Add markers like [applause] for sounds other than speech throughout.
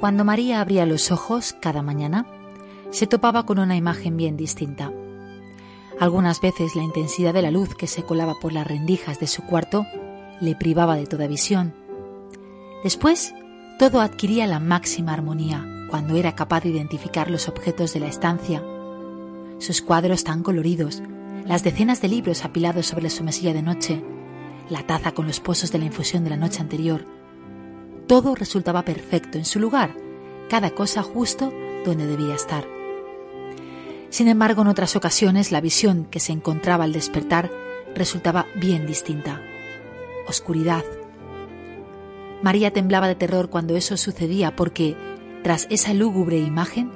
Cuando María abría los ojos cada mañana, se topaba con una imagen bien distinta. Algunas veces la intensidad de la luz que se colaba por las rendijas de su cuarto le privaba de toda visión. Después, todo adquiría la máxima armonía cuando era capaz de identificar los objetos de la estancia. Sus cuadros tan coloridos, las decenas de libros apilados sobre su mesilla de noche, la taza con los pozos de la infusión de la noche anterior, todo resultaba perfecto en su lugar, cada cosa justo donde debía estar. Sin embargo, en otras ocasiones la visión que se encontraba al despertar resultaba bien distinta. Oscuridad. María temblaba de terror cuando eso sucedía porque, tras esa lúgubre imagen,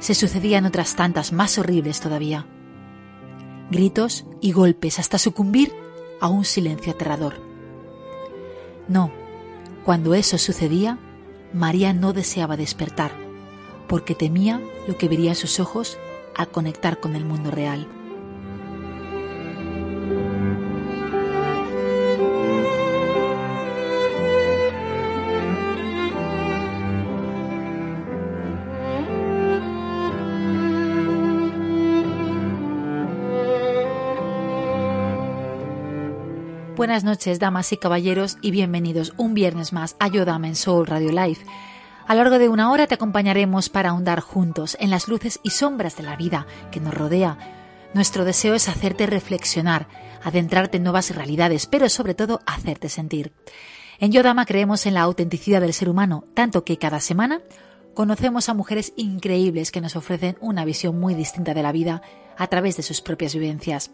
se sucedían otras tantas más horribles todavía. Gritos y golpes hasta sucumbir a un silencio aterrador. No, cuando eso sucedía, María no deseaba despertar, porque temía lo que vería en sus ojos al conectar con el mundo real. Buenas noches, damas y caballeros, y bienvenidos un viernes más a Yodame en Soul Radio Live. A lo largo de una hora te acompañaremos para ahondar juntos en las luces y sombras de la vida que nos rodea. Nuestro deseo es hacerte reflexionar, adentrarte en nuevas realidades, pero sobre todo hacerte sentir. En Yodama creemos en la autenticidad del ser humano, tanto que cada semana conocemos a mujeres increíbles que nos ofrecen una visión muy distinta de la vida a través de sus propias vivencias.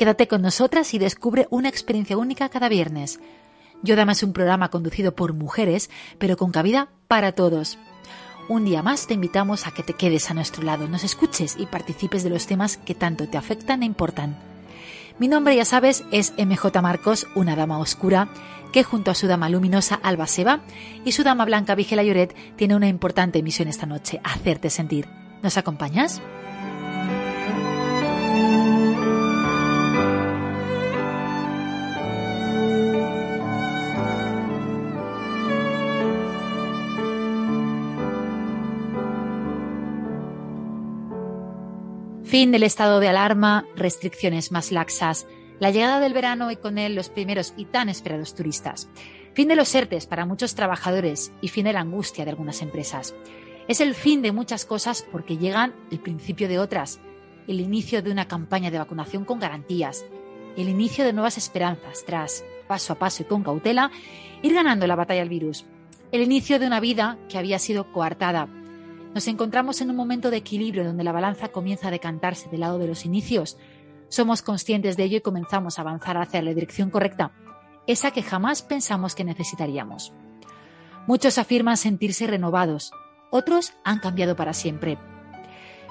Quédate con nosotras y descubre una experiencia única cada viernes. Yodama es un programa conducido por mujeres, pero con cabida para todos. Un día más te invitamos a que te quedes a nuestro lado, nos escuches y participes de los temas que tanto te afectan e importan. Mi nombre, ya sabes, es MJ Marcos, una dama oscura, que junto a su dama luminosa Alba Seba y su dama blanca Vigela Lloret tiene una importante misión esta noche, hacerte sentir. ¿Nos acompañas? Fin del estado de alarma, restricciones más laxas, la llegada del verano y con él los primeros y tan esperados turistas. Fin de los ERTES para muchos trabajadores y fin de la angustia de algunas empresas. Es el fin de muchas cosas porque llegan el principio de otras, el inicio de una campaña de vacunación con garantías, el inicio de nuevas esperanzas tras, paso a paso y con cautela, ir ganando la batalla al virus, el inicio de una vida que había sido coartada nos encontramos en un momento de equilibrio donde la balanza comienza a decantarse del lado de los inicios. Somos conscientes de ello y comenzamos a avanzar hacia la dirección correcta, esa que jamás pensamos que necesitaríamos. Muchos afirman sentirse renovados, otros han cambiado para siempre.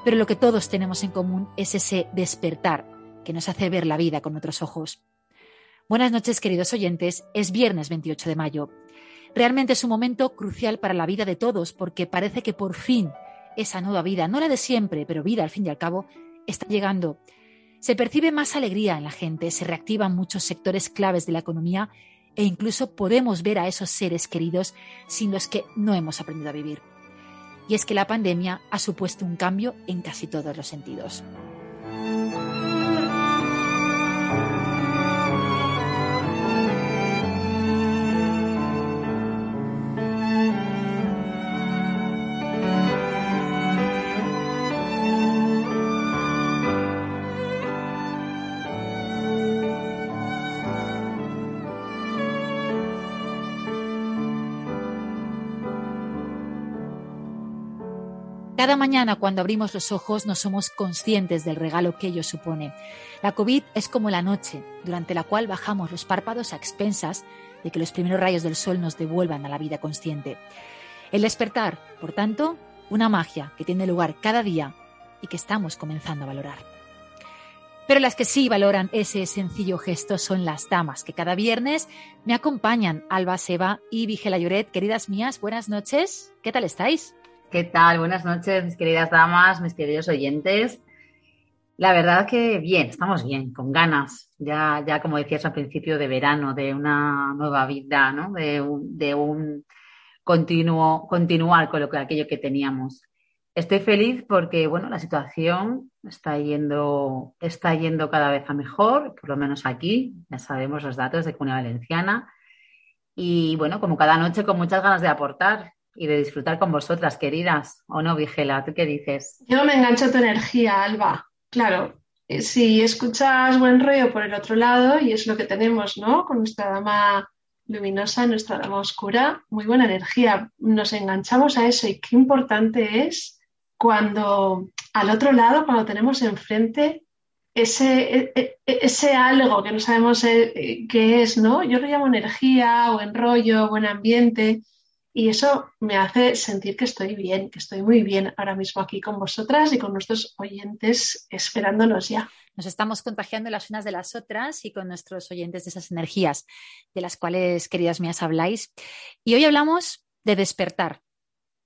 Pero lo que todos tenemos en común es ese despertar que nos hace ver la vida con otros ojos. Buenas noches, queridos oyentes. Es viernes 28 de mayo. Realmente es un momento crucial para la vida de todos porque parece que por fin esa nueva vida, no la de siempre, pero vida al fin y al cabo, está llegando. Se percibe más alegría en la gente, se reactivan muchos sectores claves de la economía e incluso podemos ver a esos seres queridos sin los que no hemos aprendido a vivir. Y es que la pandemia ha supuesto un cambio en casi todos los sentidos. Cada mañana cuando abrimos los ojos no somos conscientes del regalo que ello supone. La COVID es como la noche, durante la cual bajamos los párpados a expensas de que los primeros rayos del sol nos devuelvan a la vida consciente. El despertar, por tanto, una magia que tiene lugar cada día y que estamos comenzando a valorar. Pero las que sí valoran ese sencillo gesto son las damas, que cada viernes me acompañan, Alba Seba y Vigela Lloret. Queridas mías, buenas noches. ¿Qué tal estáis? ¿Qué tal? Buenas noches, mis queridas damas, mis queridos oyentes. La verdad que bien, estamos bien, con ganas. Ya, ya como decías al principio, de verano, de una nueva vida, ¿no? De un, continuo, continuar con lo que, aquello que teníamos. Estoy feliz porque, bueno, la situación está yendo, está yendo cada vez a mejor, por lo menos aquí. Ya sabemos los datos de Comunidad Valenciana. Y bueno, como cada noche, con muchas ganas de aportar y de disfrutar con vosotras, queridas. ¿O no, Vigela? ¿Tú qué dices? Yo me engancho a tu energía, Alba. Claro, eh, si escuchas buen rollo por el otro lado, y es lo que tenemos, ¿no? Con nuestra dama luminosa, nuestra dama oscura, muy buena energía. Nos enganchamos a eso y qué importante es cuando al otro lado, cuando tenemos enfrente ese, e, e, ese algo que no sabemos eh, qué es, ¿no? Yo lo llamo energía, o enrollo, buen ambiente. Y eso me hace sentir que estoy bien, que estoy muy bien ahora mismo aquí con vosotras y con nuestros oyentes esperándonos ya. Nos estamos contagiando las unas de las otras y con nuestros oyentes de esas energías de las cuales, queridas mías, habláis. Y hoy hablamos de despertar,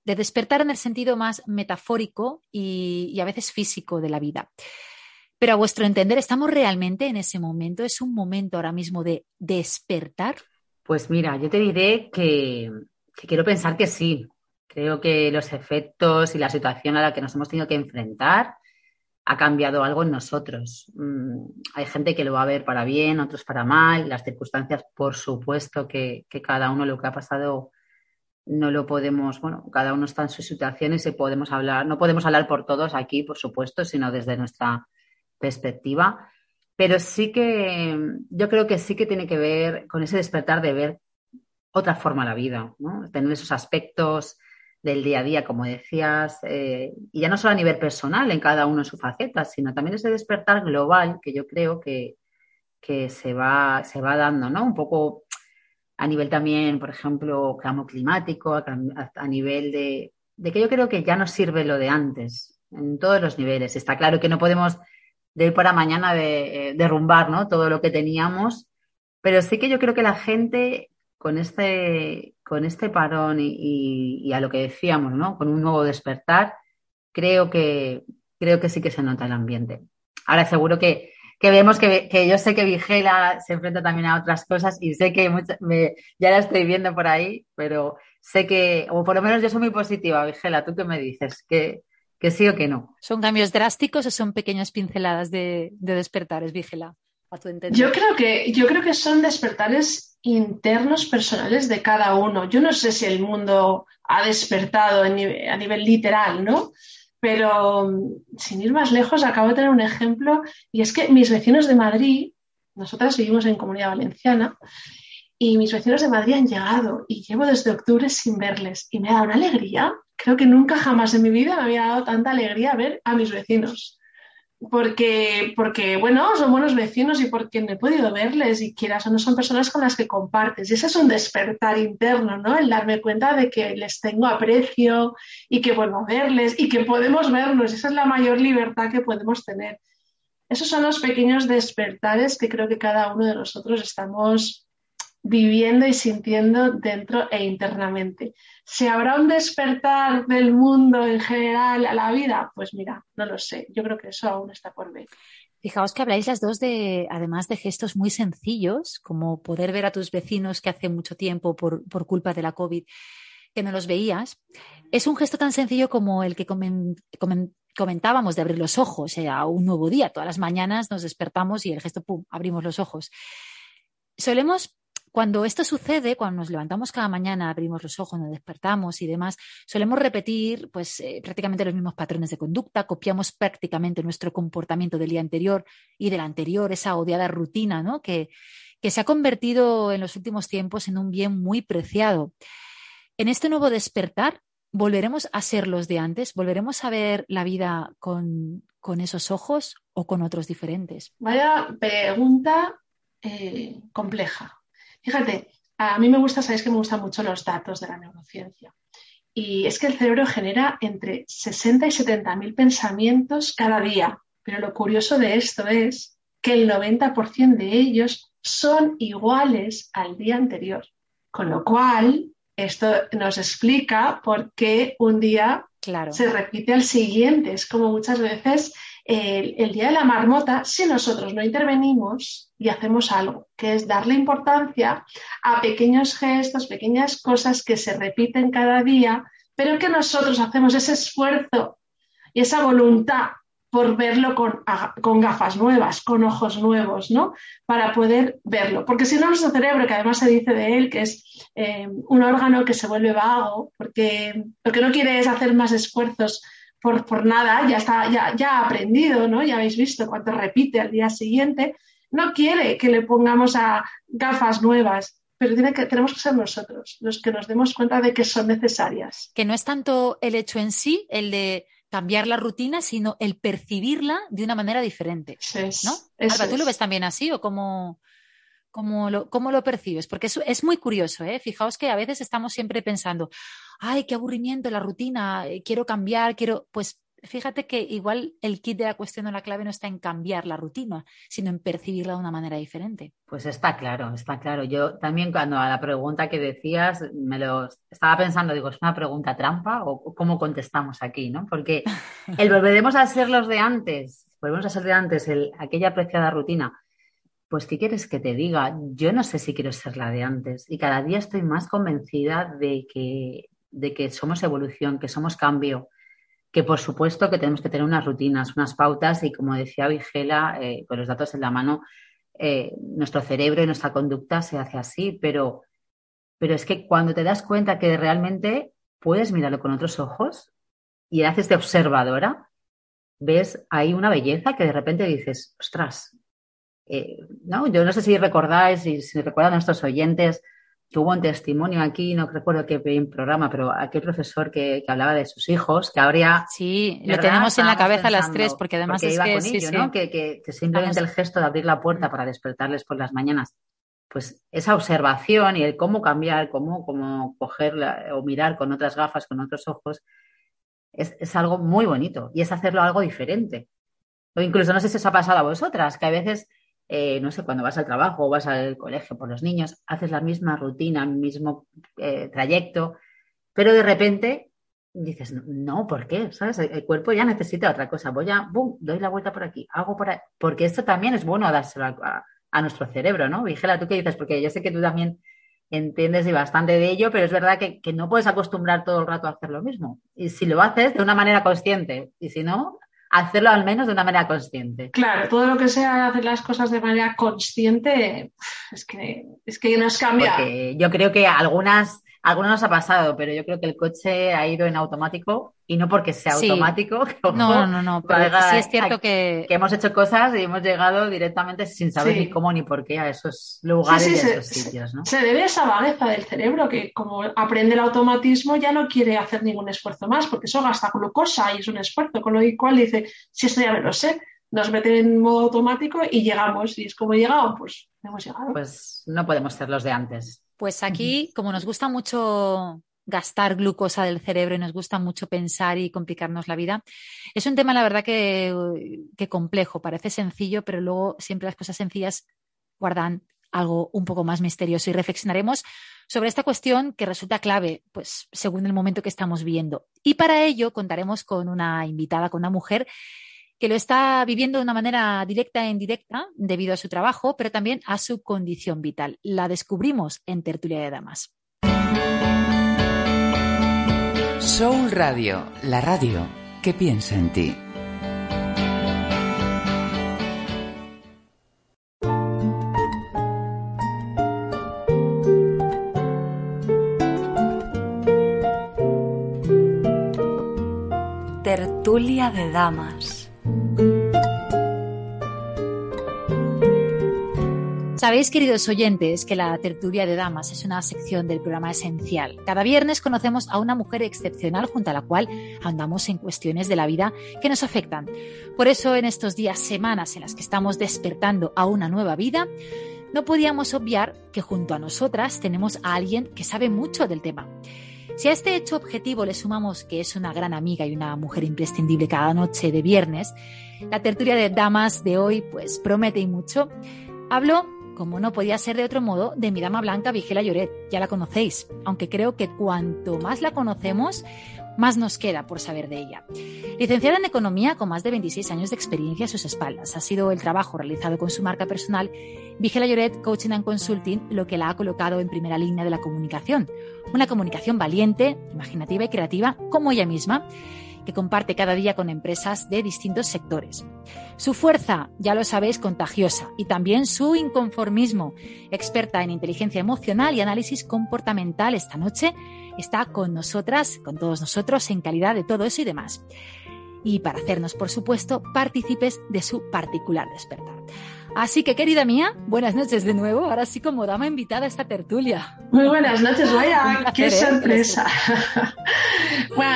de despertar en el sentido más metafórico y, y a veces físico de la vida. Pero a vuestro entender, ¿estamos realmente en ese momento? ¿Es un momento ahora mismo de despertar? Pues mira, yo te diré que que quiero pensar que sí. Creo que los efectos y la situación a la que nos hemos tenido que enfrentar ha cambiado algo en nosotros. Mm, hay gente que lo va a ver para bien, otros para mal. Las circunstancias, por supuesto, que, cada uno lo que ha pasado no lo podemos, bueno, cada uno está en sus situaciones y podemos hablar, no podemos hablar por todos aquí, por supuesto, sino desde nuestra perspectiva. Pero sí que yo creo que sí que tiene que ver con ese despertar de ver otra forma la vida, ¿no? Tener esos aspectos del día a día, como decías, eh, y ya no solo a nivel personal en cada uno en su faceta, sino también ese despertar global que yo creo que, se, va, se va dando, ¿no? Un poco a nivel también, por ejemplo, cambio climático, a, nivel de, de, que yo creo que ya no sirve lo de antes, en todos los niveles. Está claro que no podemos de ir para mañana de, eh, derrumbar ¿no? todo lo que teníamos, pero sí que yo creo que la gente con este, con este parón y, a lo que decíamos, ¿no? Con un nuevo despertar, creo que, creo que sí que se nota el ambiente. Ahora seguro que, vemos que, yo sé que Vigela se enfrenta también a otras cosas y sé que ya la estoy viendo por ahí, pero sé que, o por lo menos yo soy muy positiva, Vigela, ¿tú qué me dices? ¿Que, que sí o que no? ¿Son cambios drásticos o son pequeñas pinceladas de, de despertares, Vigela? Yo creo que, yo creo que son despertares internos personales de cada uno. Yo no sé si el mundo ha despertado a nivel, literal, ¿no? Pero sin ir más lejos, acabo de tener un ejemplo y es que mis vecinos de Madrid, nosotras vivimos en Comunidad Valenciana, y mis vecinos de Madrid han llegado y llevo desde octubre sin verles y me ha dado una alegría. Creo que nunca jamás en mi vida me había dado tanta alegría ver a mis vecinos porque, porque, bueno, son buenos vecinos y porque no he podido verles y quieras o no son personas con las que compartes. Y ese es un despertar interno, ¿no? El darme cuenta de que les tengo aprecio y que a verles y que podemos vernos. Esa es la mayor libertad que podemos tener. Esos son los pequeños despertares que creo que cada uno de nosotros estamos viviendo y sintiendo dentro e internamente. ¿Si habrá un despertar del mundo en general a la vida? Pues mira, no lo sé. Yo creo que eso aún está por ver. Fijaos que habláis las dos de, además de gestos muy sencillos, como poder ver a tus vecinos que hace mucho tiempo, por, culpa de la COVID, que no los veías. Es un gesto tan sencillo como el que comentábamos de abrir los ojos eh, a un nuevo día. Todas las mañanas nos despertamos y el gesto, ¡pum!, abrimos los ojos. Solemos cuando esto sucede, cuando nos levantamos cada mañana, abrimos los ojos, nos despertamos y demás, solemos repetir pues, eh, prácticamente los mismos patrones de conducta, copiamos prácticamente nuestro comportamiento del día anterior y del anterior, esa odiada rutina ¿no? que, que se ha convertido en los últimos tiempos en un bien muy preciado. En este nuevo despertar, ¿volveremos a ser los de antes? ¿Volveremos a ver la vida con, esos ojos o con otros diferentes? Vaya pregunta eh, compleja. Fíjate, a mí me gusta, sabéis que me gustan mucho los datos de la neurociencia. Y es que el cerebro genera entre 60 y 70 mil pensamientos cada día. Pero lo curioso de esto es que el 90% de ellos son iguales al día anterior. Con lo cual, esto nos explica por qué un día se repite al siguiente. Es como muchas veces el, día de la marmota, si nosotros no intervenimos y hacemos algo, que es darle importancia a pequeños gestos, pequeñas cosas que se repiten cada día, pero que nosotros hacemos ese esfuerzo y esa voluntad por verlo con, gafas nuevas, con ojos nuevos, ¿no? Para poder verlo. Porque si no, nuestro cerebro, que además se dice de él que es eh, un órgano que se vuelve vago, porque lo que no quiere es hacer más esfuerzos por, nada, ya, está, ya, ya ha aprendido, ¿no? Ya habéis visto cuánto repite al día siguiente. No quiere que le pongamos a gafas nuevas, pero tiene que, tenemos que ser nosotros los que nos demos cuenta de que son necesarias. Que no es tanto el hecho en sí, el de cambiar la rutina, sino el percibirla de una manera diferente. ¿no? Alba, ¿tú lo ves también así o cómo, cómo, lo, cómo lo percibes? Porque es, es muy curioso, ¿eh? Fijaos que a veces estamos siempre pensando, ay, qué aburrimiento la rutina, eh, quiero cambiar, quiero, pues fíjate que igual el kit de la cuestión o la clave no está en cambiar la rutina, sino en percibirla de una manera diferente. Pues está claro, está claro. Yo también cuando a la pregunta que decías, me lo estaba pensando, digo, ¿es una pregunta trampa o cómo contestamos aquí? ¿no? Porque [laughs] el volveremos a ser los de antes, volvemos a ser de antes, el, aquella apreciada rutina. Pues, ¿qué quieres que te diga? Yo no sé si quiero ser la de antes y cada día estoy más convencida de que de que somos evolución, que somos cambio, que por supuesto que tenemos que tener unas rutinas, unas pautas y como decía Vigela, eh, con los datos en la mano, eh, nuestro cerebro y nuestra conducta se hace así, pero, pero es que cuando te das cuenta que realmente puedes mirarlo con otros ojos y haces de observadora, ves ahí una belleza que de repente dices, ostras, eh, no, yo no sé si recordáis y si recuerdan nuestros oyentes tuvo un testimonio aquí, no recuerdo qué programa, pero aquel profesor que, hablaba de sus hijos, que habría... Sí, lo tenemos en la cabeza las tres, porque además es que, que, simplemente el gesto de abrir la puerta para despertarles por las mañanas, pues esa observación y el cómo cambiar, cómo, cómo coger o mirar con otras gafas, con otros ojos, es, es algo muy bonito y es hacerlo algo diferente. O incluso no sé si os ha pasado a vosotras, que a veces eh, no sé, cuando vas al trabajo o vas al colegio por los niños, haces la misma rutina, el mismo eh, trayecto, pero de repente dices, no, ¿por qué? ¿Sabes? El, cuerpo ya necesita otra cosa. Voy a, boom, doy la vuelta por aquí, hago por ahí. Porque esto también es bueno dárselo a, nuestro cerebro, ¿no? Vigela, ¿tú qué dices? Porque yo sé que tú también entiendes bastante de ello, pero es verdad que, que, no puedes acostumbrar todo el rato a hacer lo mismo. Y si lo haces de una manera consciente, y si no, hacerlo al menos de una manera consciente. Claro, todo lo que sea hacer las cosas de manera consciente es que, es que nos cambia. Porque yo creo que algunas algunos nos ha pasado, pero yo creo que el coche ha ido en automático y no porque sea automático. [laughs] no, no, no, pero sí es cierto que... que... hemos hecho cosas y hemos llegado directamente sin saber ni cómo ni por qué a esos lugares y a esos sitios. ¿no? Se debe a esa vagueza del cerebro que como aprende el automatismo ya no quiere hacer ningún esfuerzo más porque eso gasta glucosa y es un esfuerzo, con lo cual dice, si esto ya me lo sé, nos mete en modo automático y llegamos. Y es como llegado, pues hemos llegado. Pues no podemos ser los de antes. Pues aquí, como nos gusta mucho gastar glucosa del cerebro y nos gusta mucho pensar y complicarnos la vida, es un tema, la verdad, que, complejo. Parece sencillo, pero luego siempre las cosas sencillas guardan algo un poco más misterioso y reflexionaremos sobre esta cuestión que resulta clave, pues según el momento que estamos viendo. Y para ello contaremos con una invitada, con una mujer que lo está viviendo de una manera directa e indirecta debido a su trabajo, pero también a su condición vital. La descubrimos en Tertulia de Damas. Soul Radio, la radio que piensa en ti. Tertulia de Damas. Sabéis, queridos oyentes, que la tertulia de damas es una sección del programa esencial. Cada viernes conocemos a una mujer excepcional junto a la cual andamos en cuestiones de la vida que nos afectan. Por eso, en estos días, semanas en las que estamos despertando a una nueva vida, no podíamos obviar que junto a nosotras tenemos a alguien que sabe mucho del tema. Si a este hecho objetivo le sumamos que es una gran amiga y una mujer imprescindible cada noche de viernes, la tertulia de damas de hoy pues promete y mucho. Hablo como no podía ser de otro modo, de mi dama blanca Vigela Lloret. Ya la conocéis, aunque creo que cuanto más la conocemos, más nos queda por saber de ella. Licenciada en Economía con más de 26 años de experiencia a sus espaldas, ha sido el trabajo realizado con su marca personal Vigela Lloret Coaching and Consulting lo que la ha colocado en primera línea de la comunicación. Una comunicación valiente, imaginativa y creativa como ella misma que comparte cada día con empresas de distintos sectores. Su fuerza, ya lo sabéis, contagiosa y también su inconformismo. Experta en inteligencia emocional y análisis comportamental esta noche está con nosotras, con todos nosotros, en calidad de todo eso y demás. Y para hacernos, por supuesto, partícipes de su particular despertar. Así que, querida mía, buenas noches de nuevo. Ahora sí, como dama invitada a esta tertulia. Muy buenas noches, vaya, qué ¿eh? sorpresa.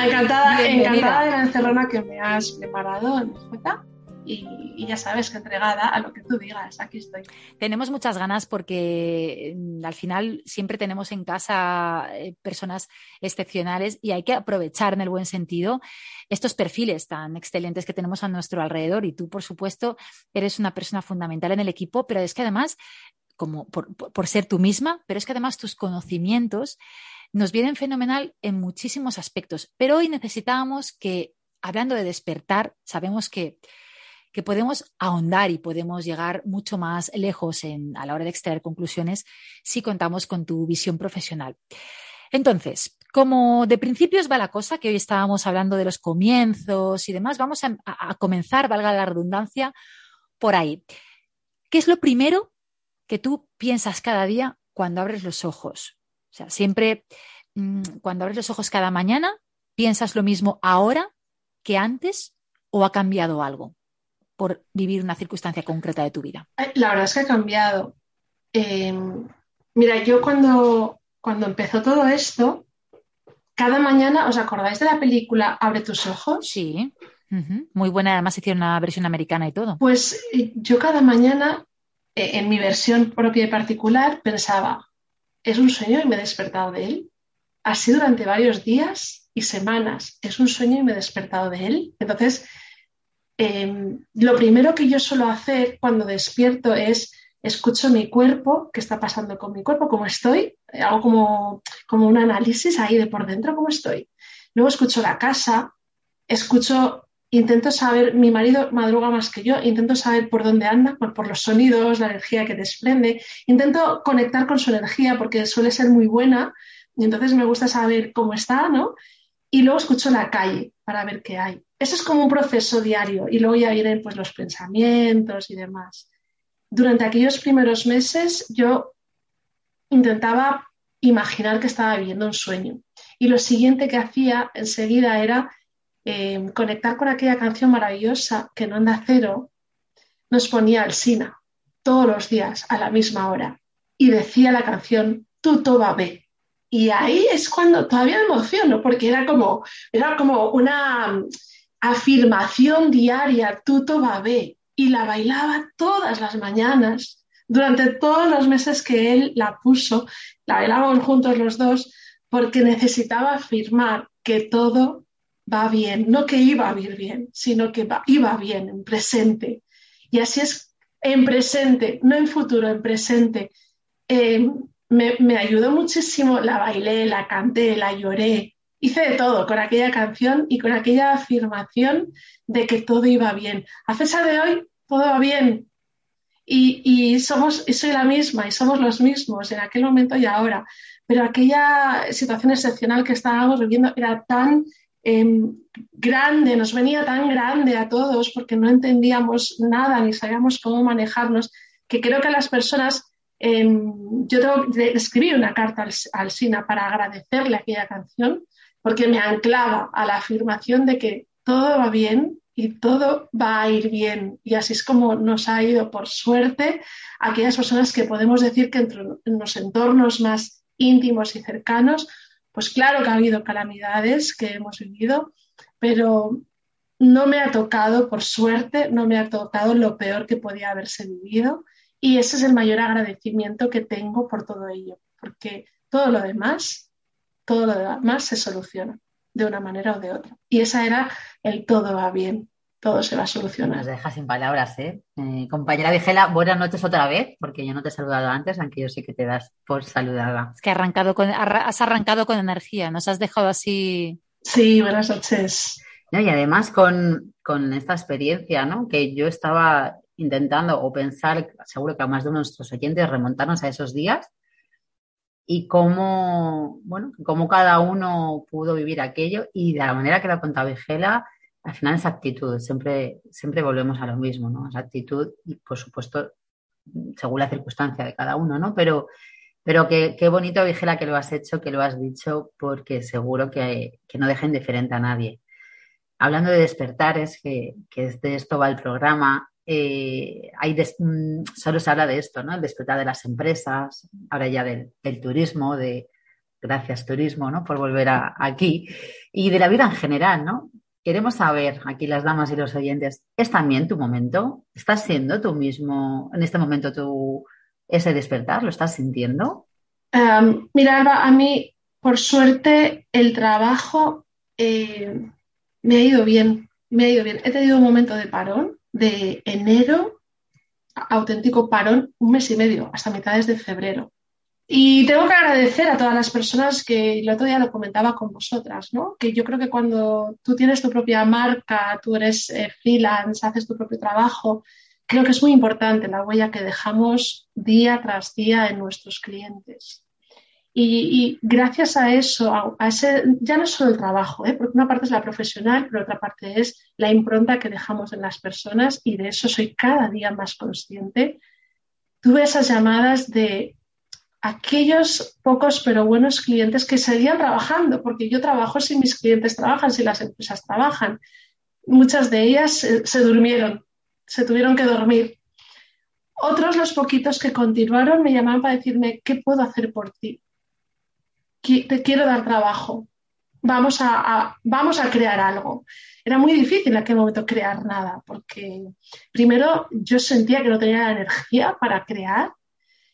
Encantada, encantada de la encerrona que me has preparado, ¿no? y, ya sabes que entregada a lo que tú digas, aquí estoy. Tenemos muchas ganas porque mm, al final siempre tenemos en casa eh, personas excepcionales y hay que aprovechar en el buen sentido estos perfiles tan excelentes que tenemos a nuestro alrededor y tú, por supuesto, eres una persona fundamental en el equipo, pero es que además, como por, por ser tú misma, pero es que además tus conocimientos nos vienen fenomenal en muchísimos aspectos. Pero hoy necesitábamos que, hablando de despertar, sabemos que que podemos ahondar y podemos llegar mucho más lejos a la hora de extraer conclusiones si contamos con tu visión profesional. Entonces, como de principios va la cosa, que hoy estábamos hablando de los comienzos y demás, vamos a, a comenzar, valga la redundancia, por ahí. ¿Qué es lo primero que tú piensas cada día cuando abres los ojos? O sea, siempre mm, cuando abres los ojos cada mañana, ¿piensas lo mismo ahora que antes o ha cambiado algo? por vivir una circunstancia concreta de tu vida? La verdad es que ha cambiado. Em, mira, yo cuando, cuando empezó todo esto, cada mañana, ¿os acordáis de la película Abre tus ojos? Sí. Muy buena, además hicieron una versión americana y todo. Pues eh, yo cada mañana, eh, en mi versión propia y particular, pensaba, es un sueño y me he despertado de él. Así durante varios días y semanas, es un sueño y me he despertado de él. Entonces, Em, lo primero que yo suelo hacer cuando despierto es escucho mi cuerpo, qué está pasando con mi cuerpo, cómo estoy, hago como, como un análisis ahí de por dentro, cómo estoy. Luego escucho la casa, escucho, intento saber, mi marido madruga más que yo, intento saber por dónde anda, por, por los sonidos, la energía que desprende, intento conectar con su energía porque suele ser muy buena y entonces me gusta saber cómo está, ¿no? Y luego escucho la calle para ver qué hay eso es como un proceso diario y luego ya vienen pues los pensamientos y demás. Durante aquellos primeros meses yo intentaba imaginar que estaba viviendo un sueño y lo siguiente que hacía enseguida era eh, conectar con aquella canción maravillosa que no anda cero nos ponía al Sina todos los días a la misma hora y decía la canción Tú toba ve. Y ahí es cuando todavía me emociono porque era como, era como una afirmación diaria, tuto babé, y la bailaba todas las mañanas. Durante todos los meses que él la puso, la bailábamos juntos los dos, porque necesitaba afirmar que todo va bien, no que iba a ir bien, sino que iba bien en presente. Y así es en presente, no en futuro, en presente. Eh, me, ayudó muchísimo, la bailé, la canté, la lloré, hice de todo con aquella canción y con aquella afirmación de que todo iba bien. A pesar de hoy, todo va bien. Y, somos, y soy la misma, y somos los mismos en aquel momento y ahora. Pero aquella situación excepcional que estábamos viviendo era tan em, grande, nos venía tan grande a todos porque no entendíamos nada ni sabíamos cómo manejarnos, que creo que las personas em, yo tengo que escribir una carta al, al, SINA para agradecerle aquella canción porque me anclaba a la afirmación de que todo va bien y todo va a ir bien. Y así es como nos ha ido, por suerte, aquellas personas que podemos decir que en los entornos más íntimos y cercanos, pues claro que ha habido calamidades que hemos vivido, pero no me ha tocado, por suerte, no me ha tocado lo peor que podía haberse vivido. Y ese es el mayor agradecimiento que tengo por todo ello, porque todo lo demás, todo lo demás se soluciona de una manera o de otra. Y esa era el todo va bien, todo se va a solucionar. Nos deja sin palabras, ¿eh? eh compañera Vigela, buenas noches otra vez, porque yo no te he saludado antes, aunque yo sí que te das por saludada. Es que arrancado con, has arrancado con energía, nos has dejado así. Sí, buenas noches. y además con, con, esta experiencia, ¿no? Que yo estaba intentando o pensar, seguro que a más de uno de nuestros oyentes, remontarnos a esos días y cómo, bueno, cómo cada uno pudo vivir aquello y de la manera que lo ha contado Vigela, al final esa actitud, siempre, siempre volvemos a lo mismo, ¿no? Esa actitud y por supuesto según la circunstancia de cada uno, ¿no? Pero, pero qué, qué bonito, Vigela, que lo has hecho, que lo has dicho, porque seguro que, que no deja indiferente a nadie. Hablando de despertares, que, que de esto va el programa, eh, hay mm, solo se habla de esto, ¿no? El despertar de las empresas, ahora ya del, turismo, de gracias turismo, ¿no? Por volver aquí y de la vida en general, ¿no? Queremos saber, aquí las damas y los oyentes, ¿es también tu momento? ¿Estás siendo tú mismo en este momento tú ese despertar? ¿Lo estás sintiendo? Em, mira, a mí, por suerte, el trabajo eh, me ha ido bien, me ha ido bien. He tenido un momento de parón de enero, auténtico parón, un mes y medio, hasta mitades de febrero. Y tengo que agradecer a todas las personas que el otro día lo comentaba con vosotras, ¿no? Que yo creo que cuando tú tienes tu propia marca, tú eres eh, freelance, haces tu propio trabajo, creo que es muy importante la huella que dejamos día tras día en nuestros clientes. Y, gracias a eso, a, ese, ya no es solo el trabajo, ¿eh? porque una parte es la profesional, pero otra parte es la impronta que dejamos en las personas y de eso soy cada día más consciente. Tuve esas llamadas de aquellos pocos pero buenos clientes que seguían trabajando, porque yo trabajo si mis clientes trabajan, si las empresas trabajan. Muchas de ellas se durmieron, se tuvieron que dormir. Otros, los poquitos que continuaron, me llamaban para decirme, ¿qué puedo hacer por ti? te quiero dar trabajo, vamos a, vamos a crear algo. Era muy difícil en aquel momento crear nada, porque primero yo sentía que no tenía la energía para crear.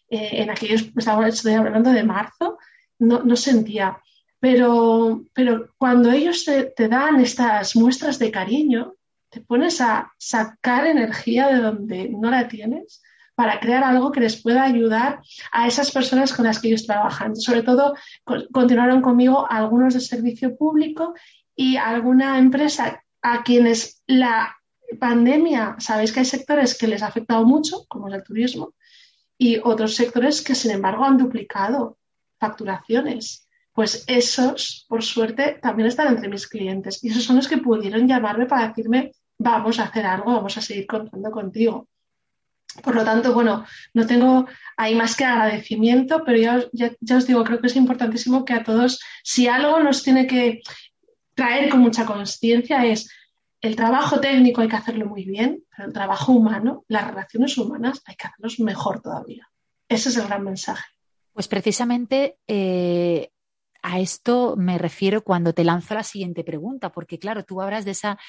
Eh, en aquellos, estoy hablando de marzo, no, no sentía. Pero, pero, cuando ellos te, te, dan estas muestras de cariño, te pones a sacar energía de donde no la tienes para crear algo que les pueda ayudar a esas personas con las que ellos trabajan. Sobre todo, continuaron conmigo algunos de servicio público y alguna empresa a quienes la pandemia, sabéis que hay sectores que les ha afectado mucho, como es el turismo, y otros sectores que, sin embargo, han duplicado facturaciones. Pues esos, por suerte, también están entre mis clientes. Y esos son los que pudieron llamarme para decirme, vamos a hacer algo, vamos a seguir contando contigo. Por lo tanto, bueno, no tengo ahí más que agradecimiento, pero ya, ya, os digo, creo que es importantísimo que a todos, si algo nos tiene que traer con mucha conciencia es el trabajo técnico hay que hacerlo muy bien, pero el trabajo humano, las relaciones humanas hay que hacerlos mejor todavía. Ese es el gran mensaje. Pues precisamente eh, a esto me refiero cuando te lanzo la siguiente pregunta, porque claro, tú hablas de esa,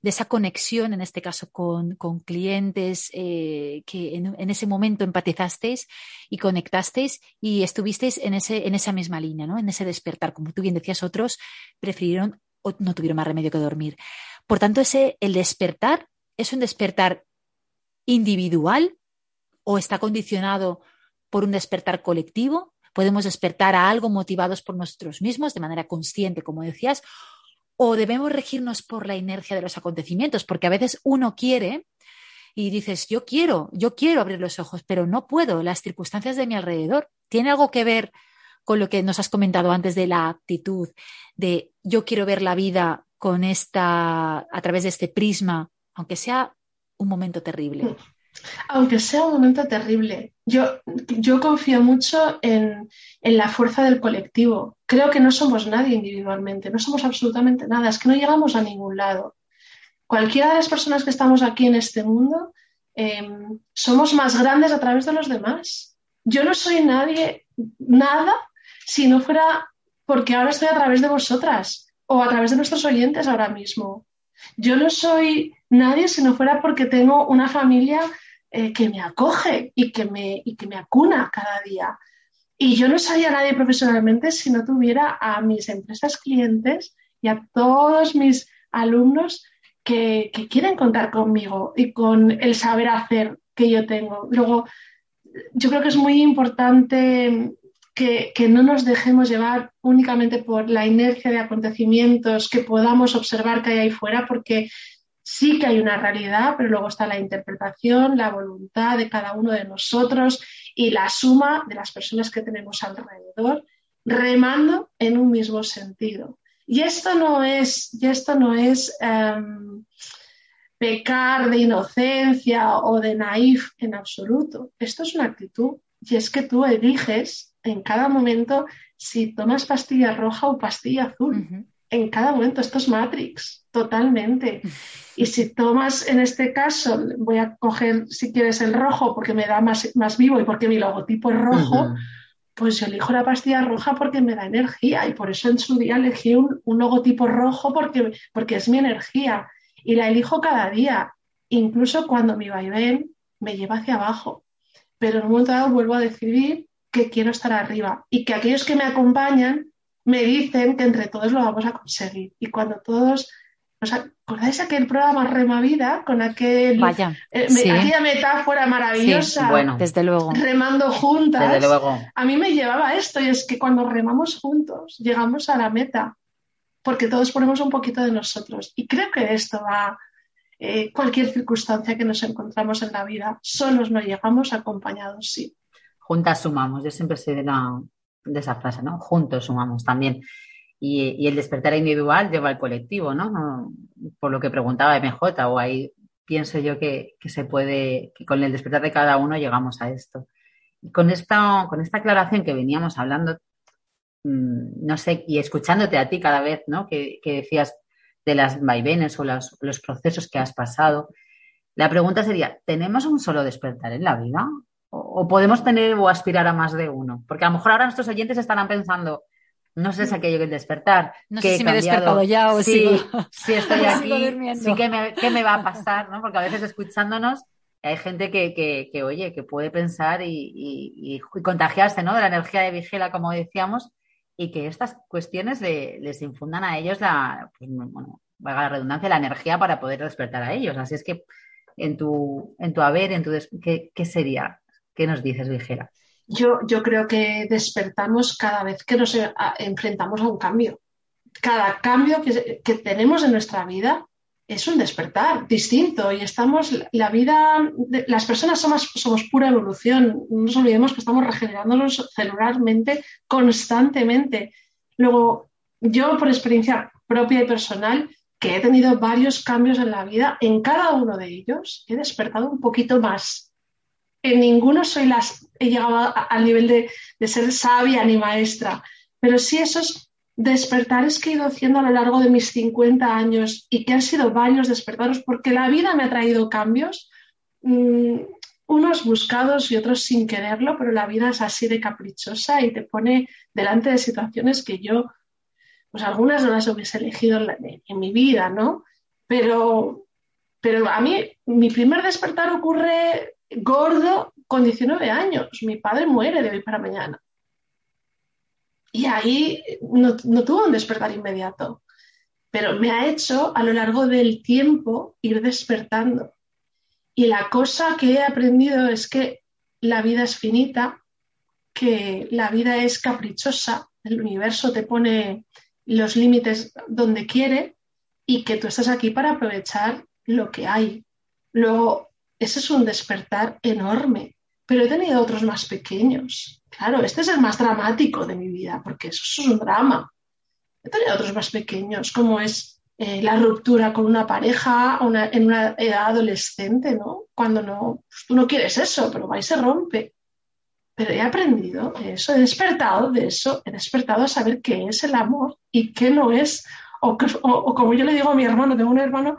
de esa conexión, en este caso con, clientes eh, que en, ese momento empatizasteis y conectasteis y estuvisteis en, ese, en esa misma línea, ¿no? en ese despertar. Como tú bien decías, otros prefirieron o no tuvieron más remedio que dormir. Por tanto, ese, el despertar es un despertar individual o está condicionado por un despertar colectivo podemos despertar a algo motivados por nosotros mismos de manera consciente, como decías, o debemos regirnos por la inercia de los acontecimientos, porque a veces uno quiere y dices, yo quiero, yo quiero abrir los ojos, pero no puedo, las circunstancias de mi alrededor. ¿Tiene algo que ver con lo que nos has comentado antes de la actitud, de yo quiero ver la vida con esta, a través de este prisma, aunque sea un momento terrible? Aunque sea un momento terrible, yo, yo confío mucho en, la fuerza del colectivo. Creo que no somos nadie individualmente, no somos absolutamente nada, es que no llegamos a ningún lado. cualquiera de las personas que estamos aquí en este mundo, em, somos más grandes a través de los demás. Yo no soy nadie, nada, si no fuera porque ahora estoy a través de vosotras o a través de nuestros oyentes ahora mismo. Yo no soy nadie si no fuera porque tengo una familia eh, que me acoge y que me, y que me acuna cada día. Y yo no sería nadie profesionalmente si no tuviera a mis empresas clientes y a todos mis alumnos que, quieren contar conmigo y con el saber hacer que yo tengo. Luego, yo creo que es muy importante que, no nos dejemos llevar únicamente por la inercia de acontecimientos que podamos observar que hay ahí fuera, porque sí que hay una realidad, pero luego está la interpretación, la voluntad de cada uno de nosotros y la suma de las personas que tenemos alrededor, remando en un mismo sentido. Y esto no es, y esto no es em, pecar de inocencia o de naif en absoluto. Esto es una actitud. Y es que tú eliges en cada momento si tomas pastilla roja o pastilla azul. En cada momento, esto es Matrix, totalmente. [laughs] Y si tomas, en este caso, voy a coger, si quieres, el rojo porque me da más, más vivo y porque mi logotipo es rojo, pues yo elijo la pastilla roja porque me da energía y por eso en su día elegí un, logotipo rojo porque, porque es mi energía y la elijo cada día, incluso cuando mi vaivén me lleva hacia abajo. Pero en un momento dado vuelvo a decidir que quiero estar arriba y que aquellos que me acompañan me dicen que entre todos lo vamos a conseguir. Y cuando todos ¿Os acordáis aquel programa Remavida con aquel, Vaya, eh, aquella metáfora maravillosa? bueno, desde luego. Remando juntas. Desde luego. A mí me llevaba esto y es que cuando remamos juntos llegamos a la meta porque todos ponemos un poquito de nosotros. Y creo que esto va, eh, cualquier circunstancia que nos encontramos en la vida, solos no llegamos, acompañados sí. Juntas sumamos, yo siempre soy de, de esa frase, ¿no? Juntos sumamos también y, el despertar individual lleva al colectivo, ¿no? Por lo que preguntaba MJ, o ahí pienso yo que, se puede, que con el despertar de cada uno llegamos a esto. Y con esta, con esta aclaración que veníamos hablando, mm, no sé, y escuchándote a ti cada vez, ¿no? Que, decías de las vaivenes o los, los procesos que has pasado, la pregunta sería, ¿tenemos un solo despertar en la vida? ¿O, podemos tener o aspirar a más de uno? Porque a lo mejor ahora nuestros oyentes estarán pensando, no sé si es aquello que despertar. No sé si me he despertado ya o sí, si estoy [laughs] aquí, sí que me, ¿qué me va a pasar? ¿no? Porque a veces escuchándonos hay gente que, que, oye, que puede pensar y, contagiarse ¿no? de la energía de vigila, como decíamos, y que estas cuestiones les infundan a ellos la, pues, bueno, valga la redundancia, la energía para poder despertar a ellos. Así es que en tu, en tu haber, en tu ¿qué, ¿qué sería? ¿Qué nos dices, Vigela? yo, yo creo que despertamos cada vez que nos eh, enfrentamos a un cambio. Cada cambio que, tenemos en nuestra vida es un despertar distinto y estamos, la vida, las personas somos, somos pura evolución. No nos olvidemos que estamos regenerándonos celularmente constantemente. Luego, yo por experiencia propia y personal, que he tenido varios cambios en la vida, en cada uno de ellos he despertado un poquito más en ninguno soy las, he llegado al nivel de, ser sabia ni maestra, pero sí esos despertares que he ido haciendo a lo largo de mis 50 años y que han sido varios despertares porque la vida me ha traído cambios, mm, unos buscados y otros sin quererlo, pero la vida es así de caprichosa y te pone delante de situaciones que yo, pues algunas no las hubiese elegido en, en mi vida, ¿no? Pero, pero a mí mi primer despertar ocurre gordo con 19 años. Mi padre muere de hoy para mañana. Y ahí no, tuvo un despertar inmediato, pero me ha hecho a lo largo del tiempo ir despertando. Y la cosa que he aprendido es que la vida es finita, que la vida es caprichosa, el universo te pone los límites donde quiere y que tú estás aquí para aprovechar lo que hay. Luego, ese es un despertar enorme, pero he tenido otros más pequeños. Claro, este es el más dramático de mi vida, porque eso es un drama. He tenido otros más pequeños, como es eh, la ruptura con una pareja en una edad adolescente, ¿no? Cuando no, pues tú no quieres eso, pero va y se rompe. Pero he aprendido eso, he despertado de eso, he despertado a saber qué es el amor y qué no es. O, [laughs] como yo le digo a mi hermano, tengo un hermano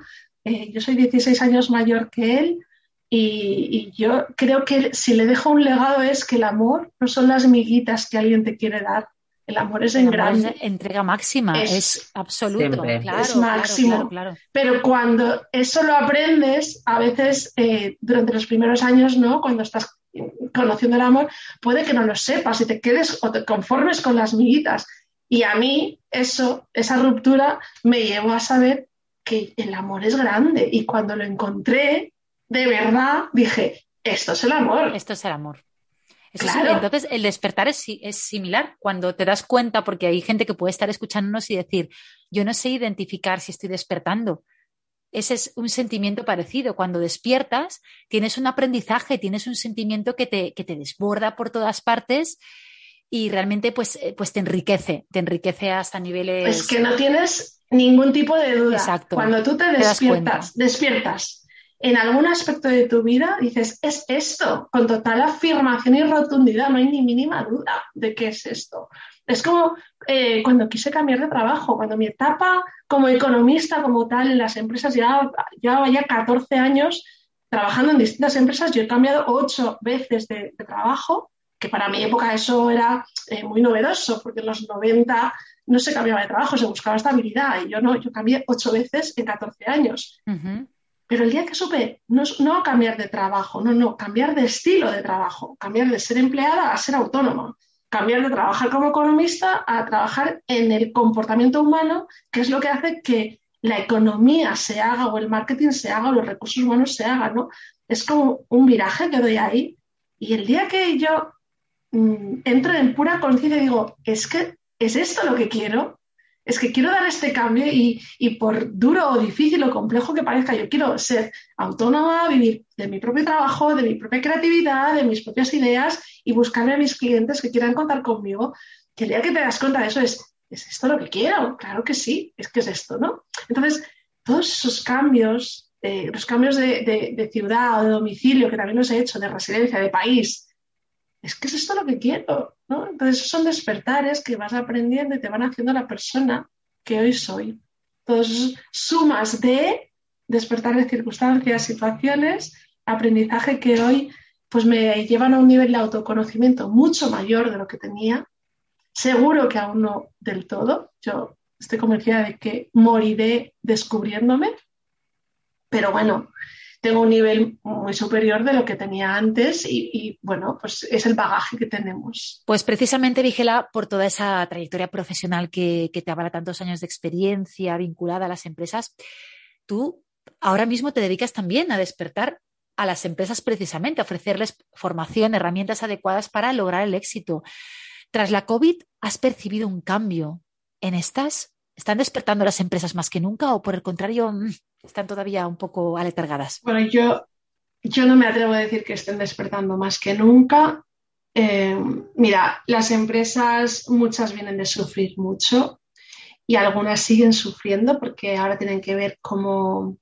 eh, yo soy 16 años mayor que él y, yo creo que si le dejo un legado es que el amor no son las miguitas que alguien te quiere dar. El amor es en grande. entrega máxima, es, absoluto. Claro, es máximo. Pero cuando eso lo aprendes, a veces eh, durante los primeros años, ¿no? Cuando estás conociendo el amor, puede que no lo sepas y te quedes o te conformes con las miguitas. Y a mí eso, esa ruptura me llevó a saber que el amor es grande. Y cuando lo encontré, de verdad dije, esto es el amor. Esto es el amor. entonces, el despertar es, es, similar cuando te das cuenta, porque hay gente que puede estar escuchándonos y decir, yo no sé identificar si estoy despertando. Ese es un sentimiento parecido. Cuando despiertas, tienes un aprendizaje, tienes un sentimiento que te, que te desborda por todas partes y realmente pues, eh, pues te enriquece, te enriquece hasta niveles... Es que no tienes ningún tipo de duda. Exacto. Cuando tú te despiertas, despiertas en algún aspecto de tu vida, dices, es esto, con total afirmación y rotundidad, no hay ni mínima duda de qué es esto. Es como eh, cuando quise cambiar de trabajo, cuando mi etapa como economista, como tal, en las empresas, llevaba ya 14 años trabajando en distintas empresas, yo he cambiado ocho veces de trabajo que para mi época eso era eh, muy novedoso, porque en los 90 no se cambiaba de trabajo, se buscaba estabilidad, y yo no, yo cambié ocho veces en 14 años. Pero el día que supe, no, cambiar de trabajo, no, no, cambiar de estilo de trabajo, cambiar de ser empleada a ser autónoma, cambiar de trabajar como economista a trabajar en el comportamiento humano, que es lo que hace que la economía se haga o el marketing se haga o los recursos humanos se hagan, ¿no? Es como un viraje que doy ahí. Y el día que yo Mm, entro en pura conciencia y digo, es que es esto lo que quiero, es que quiero dar este cambio y, por duro o difícil o complejo que parezca, yo quiero ser autónoma, vivir de mi propio trabajo, de mi propia creatividad, de mis propias ideas y buscarme a mis clientes que quieran contar conmigo. Que el día que te das cuenta de eso es, ¿es esto lo que quiero? Claro que sí, es que es esto, ¿no? Entonces, todos esos cambios, eh, los cambios de, de ciudad o de domicilio que también los he hecho, de residencia, de país, es que es esto lo que quiero, ¿no? Entonces son despertares que vas aprendiendo y te van haciendo la persona que hoy soy. Todos sumas de despertar de circunstancias, situaciones, aprendizaje que hoy pues me llevan a un nivel de autoconocimiento mucho mayor de lo que tenía. Seguro que aún no del todo. Yo estoy convencida de que moriré descubriéndome. Pero bueno, tengo un nivel muy superior de lo que tenía antes y, bueno, pues es el bagaje que tenemos. Pues precisamente, Vigela, por toda esa trayectoria profesional que, te avala tantos años de experiencia vinculada a las empresas, tú ahora mismo te dedicas también a despertar a las empresas precisamente, a ofrecerles formación, herramientas adecuadas para lograr el éxito. Tras la COVID, ¿has percibido un cambio en estas? ¿Están despertando las empresas más que nunca o por el contrario mm, están todavía un poco aletargadas? Bueno, yo, yo no me atrevo a decir que estén despertando más que nunca. Eh, mira, las empresas muchas vienen de sufrir mucho y algunas siguen sufriendo porque ahora tienen que ver cómo,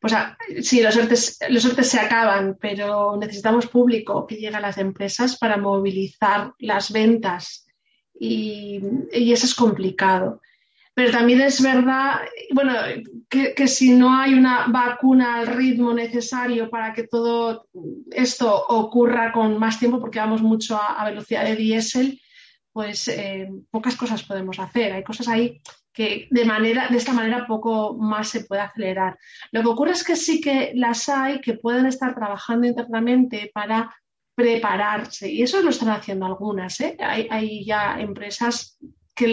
pues sí, los ERTES, los se acaban, pero necesitamos público que llegue a las empresas para movilizar las ventas y, y eso es complicado. Pero también es verdad, bueno, que, si no hay una vacuna al ritmo necesario para que todo esto ocurra con más tiempo, porque vamos mucho a, velocidad de diésel, pues eh, pocas cosas podemos hacer. Hay cosas ahí que de, manera, de esta manera poco más se puede acelerar. Lo que ocurre es que sí que las hay que pueden estar trabajando internamente para prepararse y eso lo están haciendo algunas. ¿eh? Hay, hay ya empresas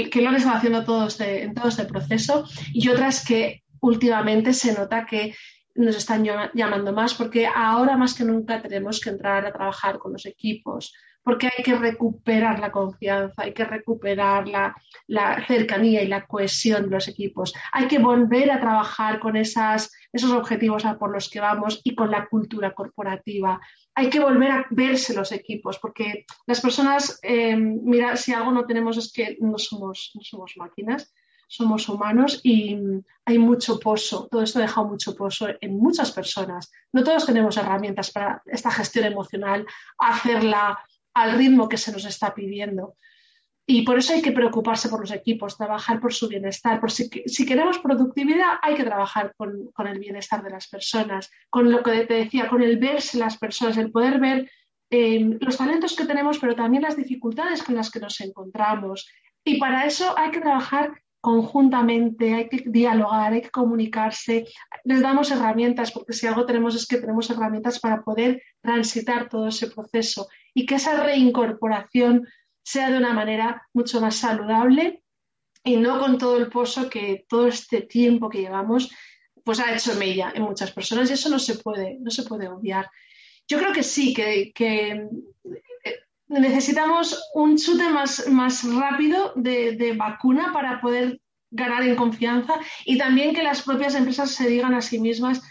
que, lo han estado haciendo este, en todo este proceso y otras que últimamente se nota que nos están llamando más porque ahora más que nunca tenemos que entrar a trabajar con los equipos, porque hay que recuperar la confianza, hay que recuperar la, cercanía y la cohesión de los equipos, hay que volver a trabajar con esos objetivos a por los que vamos y con la cultura corporativa. Hay que volver a verse los equipos, porque las personas, eh, mira, si algo no tenemos es que somos, no somos máquinas, somos humanos y hay mucho pozo, todo esto ha dejado mucho pozo en muchas personas. No todos tenemos herramientas para esta gestión emocional, hacerla al ritmo que se nos está pidiendo. y por eso hay que preocuparse por los equipos, trabajar por su bienestar. Por si, queremos productividad, hay que trabajar con, el bienestar de las personas, con lo que te decía, con el verse las personas, el poder ver eh, los talentos que tenemos, pero también las dificultades con las que nos encontramos. Y para eso hay que trabajar conjuntamente, hay que dialogar, hay que comunicarse, les damos herramientas, porque si algo tenemos es que tenemos herramientas para poder transitar todo ese proceso y que esa reincorporación sea de una manera mucho más saludable y no con todo el pozo que todo este tiempo que llevamos pues ha hecho mella en muchas personas y eso no se puede, no se puede obviar. Yo creo que sí, que, necesitamos un chute más, más rápido de, de, vacuna para poder ganar en confianza y también que las propias empresas se digan a sí mismas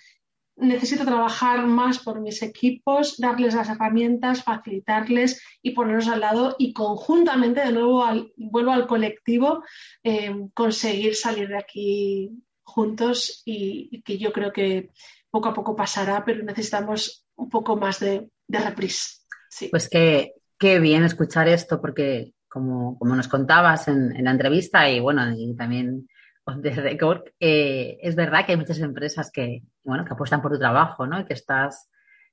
necesito trabajar más por mis equipos, darles las herramientas, facilitarles y ponerlos al lado y conjuntamente, de nuevo, vuelvo al colectivo, eh, conseguir salir de aquí juntos y, que yo creo que poco a poco pasará, pero necesitamos un poco más de, de reprise. Pues qué, qué bien escuchar esto, porque como, como nos contabas en, la entrevista y bueno, y también de record, eh, es verdad que hay muchas empresas que, bueno, que apuestan por tu trabajo, ¿no? Y que estás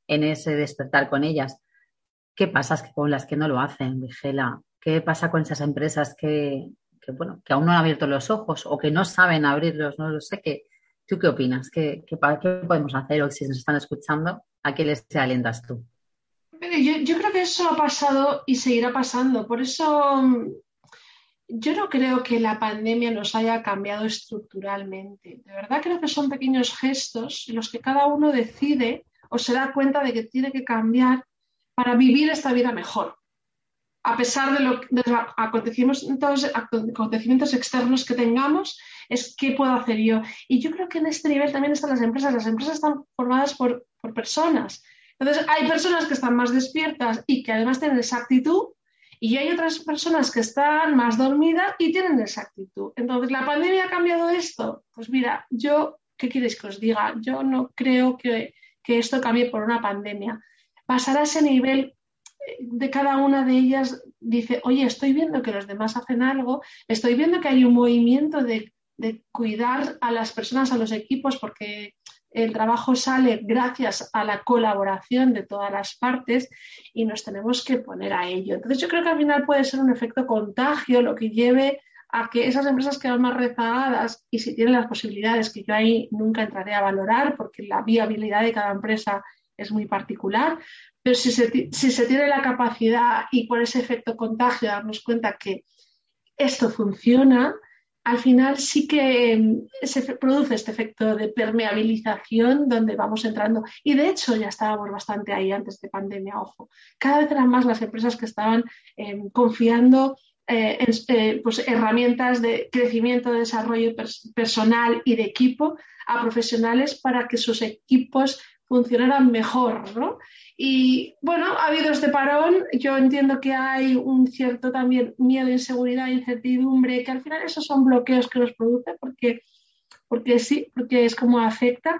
en ese despertar con ellas. ¿Qué pasa con las que no lo hacen, Vigela? ¿Qué pasa con esas empresas que, bueno, que aún no han abierto los ojos o que no saben abrirlos? No lo sé. ¿Qué, ¿Tú qué opinas? ¿Qué, qué, podemos hacer o si nos están escuchando? ¿A qué les alientas tú? Yo, creo que eso ha pasado y seguirá pasando. Por eso yo no creo que la pandemia nos haya cambiado estructuralmente. De verdad creo que son pequeños gestos en los que cada uno decide o se da cuenta de que tiene que cambiar para vivir esta vida mejor. A pesar de, los acontecimientos, externos que tengamos, es qué puedo hacer yo. Y yo creo que en este nivel también están las empresas. Las empresas están formadas por, por personas. Entonces, hay personas que están más despiertas y que además tienen esa actitud y hay otras personas que están más dormidas y tienen esa actitud. Entonces, ¿la pandemia ha cambiado esto? Pues mira, yo, ¿qué quieres que os diga? Yo no creo que, esto cambie por una pandemia. Pasará a ese nivel eh, de cada una de ellas, dice, oye, estoy viendo que los demás hacen algo, estoy viendo que hay un movimiento de, de cuidar a las personas, a los equipos, porque el trabajo sale gracias a la colaboración de todas las partes y nos tenemos que poner a ello. Entonces yo creo que al final puede ser un efecto contagio lo que lleve a que esas empresas quedan más rezagadas y si tienen las posibilidades, que yo ahí nunca entraré a valorar porque la viabilidad de cada empresa es muy particular, pero si se, si se tiene la capacidad y por ese efecto contagio darnos cuenta que esto funciona, al final sí que mm, se produce este efecto de permeabilización donde vamos entrando. Y de hecho ya estábamos bastante ahí antes de pandemia, ojo. Cada vez eran más las empresas que estaban em, confiando eh, eh, pues, herramientas de crecimiento, de desarrollo personal y de equipo a profesionales para que sus equipos funcionaran mejor, ¿no? Y bueno, ha habido este parón, yo entiendo que hay un cierto también miedo, inseguridad, incertidumbre, que al final esos son bloqueos que nos produce porque, porque sí, porque es como afecta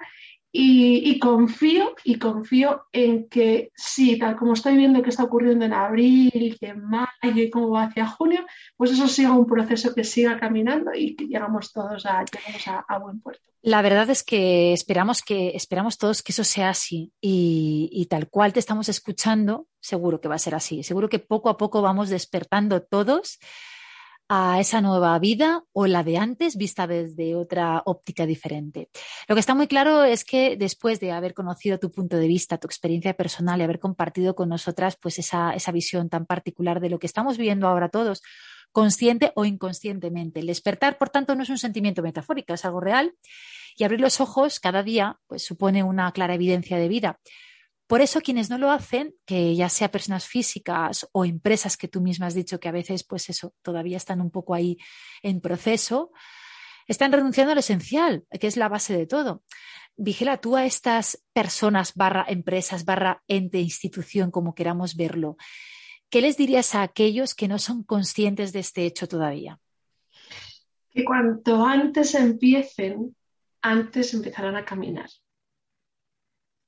y, confío, y confío en que sí, tal como estoy viendo que está ocurriendo en abril, y en mayo y cómo va hacia junio, pues eso siga un proceso que siga caminando y que llegamos todos a, a, buen puerto. La verdad es que esperamos que esperamos todos que eso sea así y, y tal cual te estamos escuchando, seguro que va a ser así. Seguro que poco a poco vamos despertando todos a esa nueva vida o la de antes vista desde otra óptica diferente. Lo que está muy claro es que después de haber conocido tu punto de vista, tu experiencia personal y haber compartido con nosotras pues esa, esa visión tan particular de lo que estamos viviendo ahora todos, consciente o inconscientemente. El despertar, por tanto, no es un sentimiento metafórico, es algo real y abrir los ojos cada día pues supone una clara evidencia de vida. Por eso quienes no lo hacen, que ya sea personas físicas o empresas que tú misma has dicho que a veces, pues eso, todavía están un poco ahí en proceso, están renunciando a lo esencial, que es la base de todo. Vigila tú a estas personas barra empresas barra ente institución, como queramos verlo. ¿Qué les dirías a aquellos que no son conscientes de este hecho todavía? Que cuanto antes empiecen, antes empezarán a caminar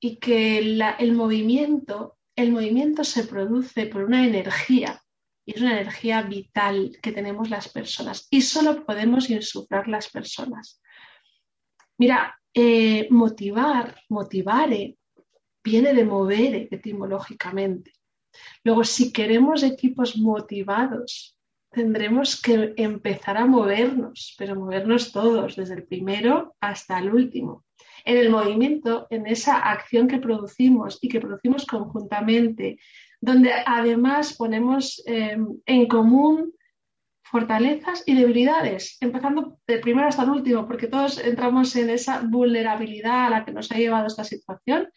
y que el movimiento, el movimiento se produce por una energía y es una energía vital que tenemos las personas y solo podemos insuflar las personas. Mira, eh, motivar, motivare, viene de mover etimológicamente. Luego, si queremos equipos motivados, tendremos que empezar a movernos, pero movernos todos, desde el primero hasta el último. En el movimiento, en esa acción que producimos y que producimos conjuntamente, donde además ponemos eh, en común fortalezas y debilidades, empezando del primero hasta el último, porque todos entramos en esa vulnerabilidad a la que nos ha llevado esta situación.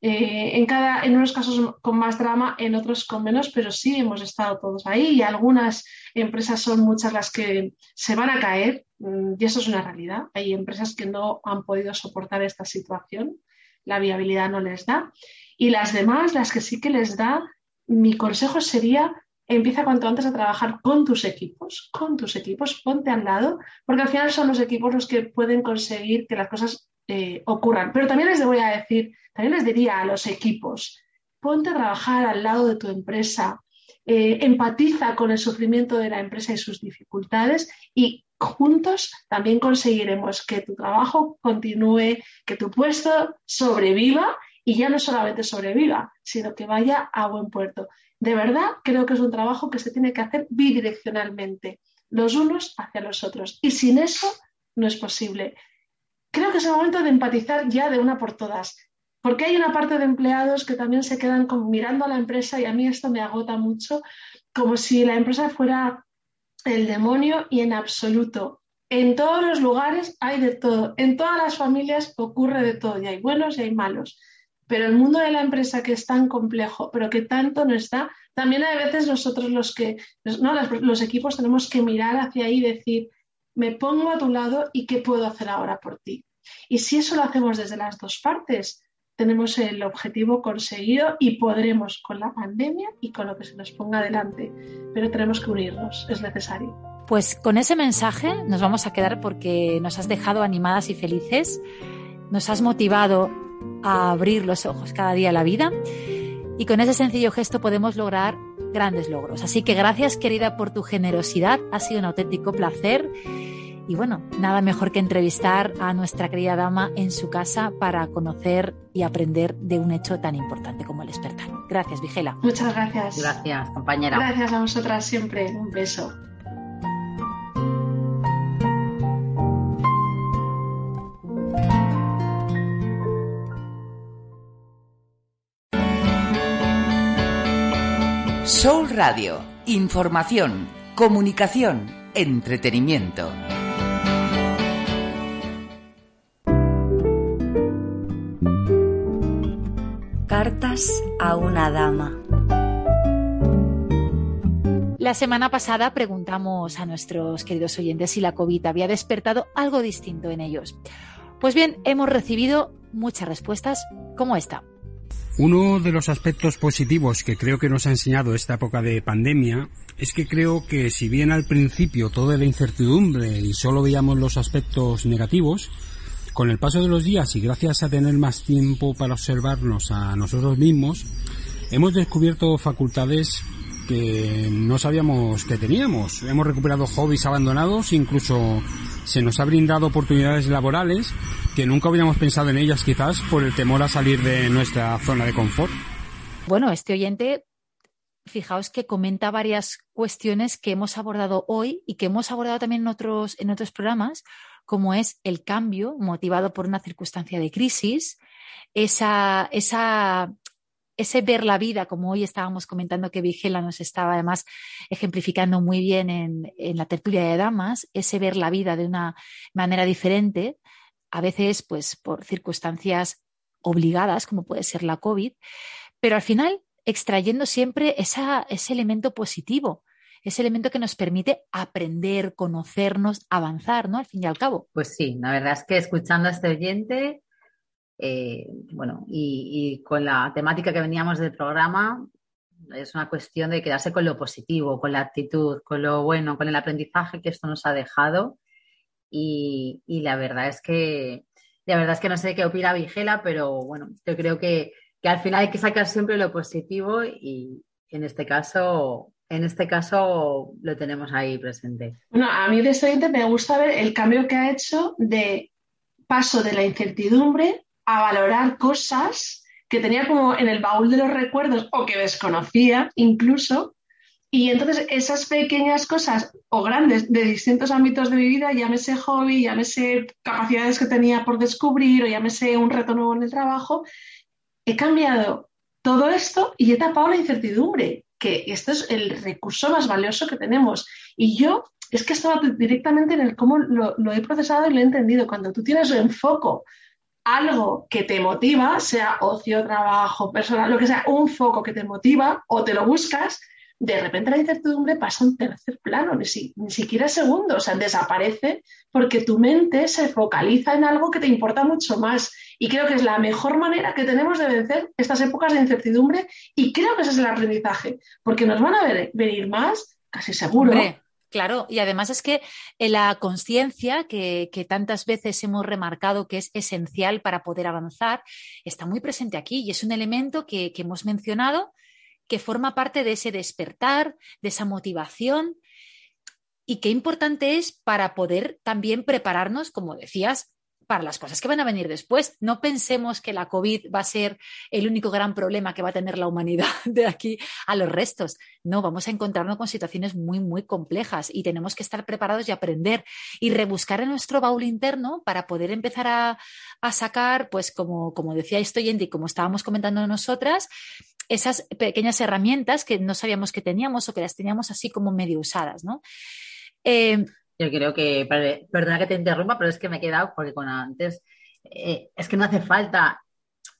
Eh, en, cada, en unos casos con más drama, en otros con menos, pero sí hemos estado todos ahí y algunas empresas son muchas las que se van a caer mm, y eso es una realidad. Hay empresas que no han podido soportar esta situación, la viabilidad no les da y las demás, las que sí que les da, mi consejo sería empieza cuanto antes a trabajar con tus equipos, con tus equipos, ponte al lado, porque al final son los equipos los que pueden conseguir que las cosas eh, ocurran. Pero también les voy a decir, también les diría a los equipos, ponte a trabajar al lado de tu empresa, eh, empatiza con el sufrimiento de la empresa y sus dificultades y juntos también conseguiremos que tu trabajo continúe, que tu puesto sobreviva y ya no solamente sobreviva, sino que vaya a buen puerto. De verdad, creo que es un trabajo que se tiene que hacer bidireccionalmente, los unos hacia los otros. Y sin eso no es posible. Creo que es el momento de empatizar ya de una por todas, porque hay una parte de empleados que también se quedan mirando a la empresa y a mí esto me agota mucho, como si la empresa fuera el demonio y en absoluto. En todos los lugares hay de todo, en todas las familias ocurre de todo, y hay buenos y hay malos. Pero el mundo de la empresa que es tan complejo, pero que tanto no está, también hay veces nosotros los que, ¿no? los, equipos tenemos que mirar hacia ahí y decir, me pongo a tu lado y qué puedo hacer ahora por ti. Y si eso lo hacemos desde las dos partes, tenemos el objetivo conseguido y podremos con la pandemia y con lo que se nos ponga adelante. Pero tenemos que unirnos, es necesario. Pues con ese mensaje nos vamos a quedar porque nos has dejado animadas y felices, nos has motivado a abrir los ojos cada día a la vida y con ese sencillo gesto podemos lograr grandes logros. Así que gracias querida por tu generosidad, ha sido un auténtico placer y bueno, nada mejor que entrevistar a nuestra querida dama en su casa para conocer y aprender de un hecho tan importante como el despertar. Gracias, Vigela. Muchas gracias. Gracias, compañera. Gracias a vosotras siempre. Un beso. Soul Radio. Información, comunicación, entretenimiento. Cartas a una dama. La semana pasada preguntamos a nuestros queridos oyentes si la COVID había despertado algo distinto en ellos. Pues bien, hemos recibido muchas respuestas como esta. Uno de los aspectos positivos que creo que nos ha enseñado esta época de pandemia es que creo que si bien al principio todo era incertidumbre y solo veíamos los aspectos negativos, con el paso de los días y gracias a tener más tiempo para observarnos a nosotros mismos, hemos descubierto facultades que no sabíamos que teníamos. Hemos recuperado hobbies abandonados, incluso se nos ha brindado oportunidades laborales que nunca hubiéramos pensado en ellas quizás por el temor a salir de nuestra zona de confort. Bueno, este oyente, fijaos que comenta varias cuestiones que hemos abordado hoy y que hemos abordado también en otros, en otros programas, como es el cambio motivado por una circunstancia de crisis, esa, esa ese ver la vida, como hoy estábamos comentando que Vigela nos estaba además ejemplificando muy bien en, la tertulia de damas, ese ver la vida de una manera diferente, a veces pues por circunstancias obligadas, como puede ser la COVID, pero al final extrayendo siempre ese elemento positivo, ese elemento que nos permite aprender, conocernos, avanzar, ¿no? Al fin y al cabo. Pues sí, la verdad es que escuchando a este oyente eh, bueno, y, con la temática que veníamos del programa, es una cuestión de quedarse con lo positivo, con la actitud, con lo bueno, con el aprendizaje que esto nos ha dejado. Y, la verdad es que, la verdad es que no sé qué opina Vigela, pero bueno, yo creo que, que al final hay que sacar siempre lo positivo y en este caso, en este caso lo tenemos ahí presente. Bueno, a mí de este me gusta ver el cambio que ha hecho de paso de la incertidumbre a valorar cosas que tenía como en el baúl de los recuerdos o que desconocía incluso. Y entonces esas pequeñas cosas o grandes de distintos ámbitos de mi vida, llámese hobby, llámese capacidades que tenía por descubrir o llámese un reto nuevo en el trabajo, he cambiado todo esto y he tapado la incertidumbre, que esto es el recurso más valioso que tenemos. Y yo es que estaba directamente en el cómo lo, lo he procesado y lo he entendido. Cuando tú tienes un foco algo que te motiva, sea ocio, trabajo, personal, lo que sea, un foco que te motiva o te lo buscas, de repente la incertidumbre pasa a un tercer plano, ni, ni siquiera segundo, o sea, desaparece porque tu mente se focaliza en algo que te importa mucho más. Y creo que es la mejor manera que tenemos de vencer estas épocas de incertidumbre y creo que ese es el aprendizaje, porque nos van a venir más, casi seguro. Claro, y además es que eh, la conciencia que, tantas veces hemos remarcado que es esencial para poder avanzar está muy presente aquí y es un elemento que, que hemos mencionado que forma parte de ese despertar, de esa motivación y qué importante es para poder también prepararnos, como decías, para las cosas que van a venir después. No pensemos que la COVID va a ser el único gran problema que va a tener la humanidad [laughs] de aquí a los restos. No, vamos a encontrarnos con situaciones muy, muy complejas y tenemos que estar preparados y aprender y rebuscar en nuestro baúl interno para poder empezar a, sacar, pues como, como decía esto y como estábamos comentando nosotras, esas pequeñas herramientas que no sabíamos que teníamos o que las teníamos así como medio usadas, ¿no? Eh, yo creo que, perdona que te interrumpa, pero es que me he quedado porque con antes, eh, es que no hace falta,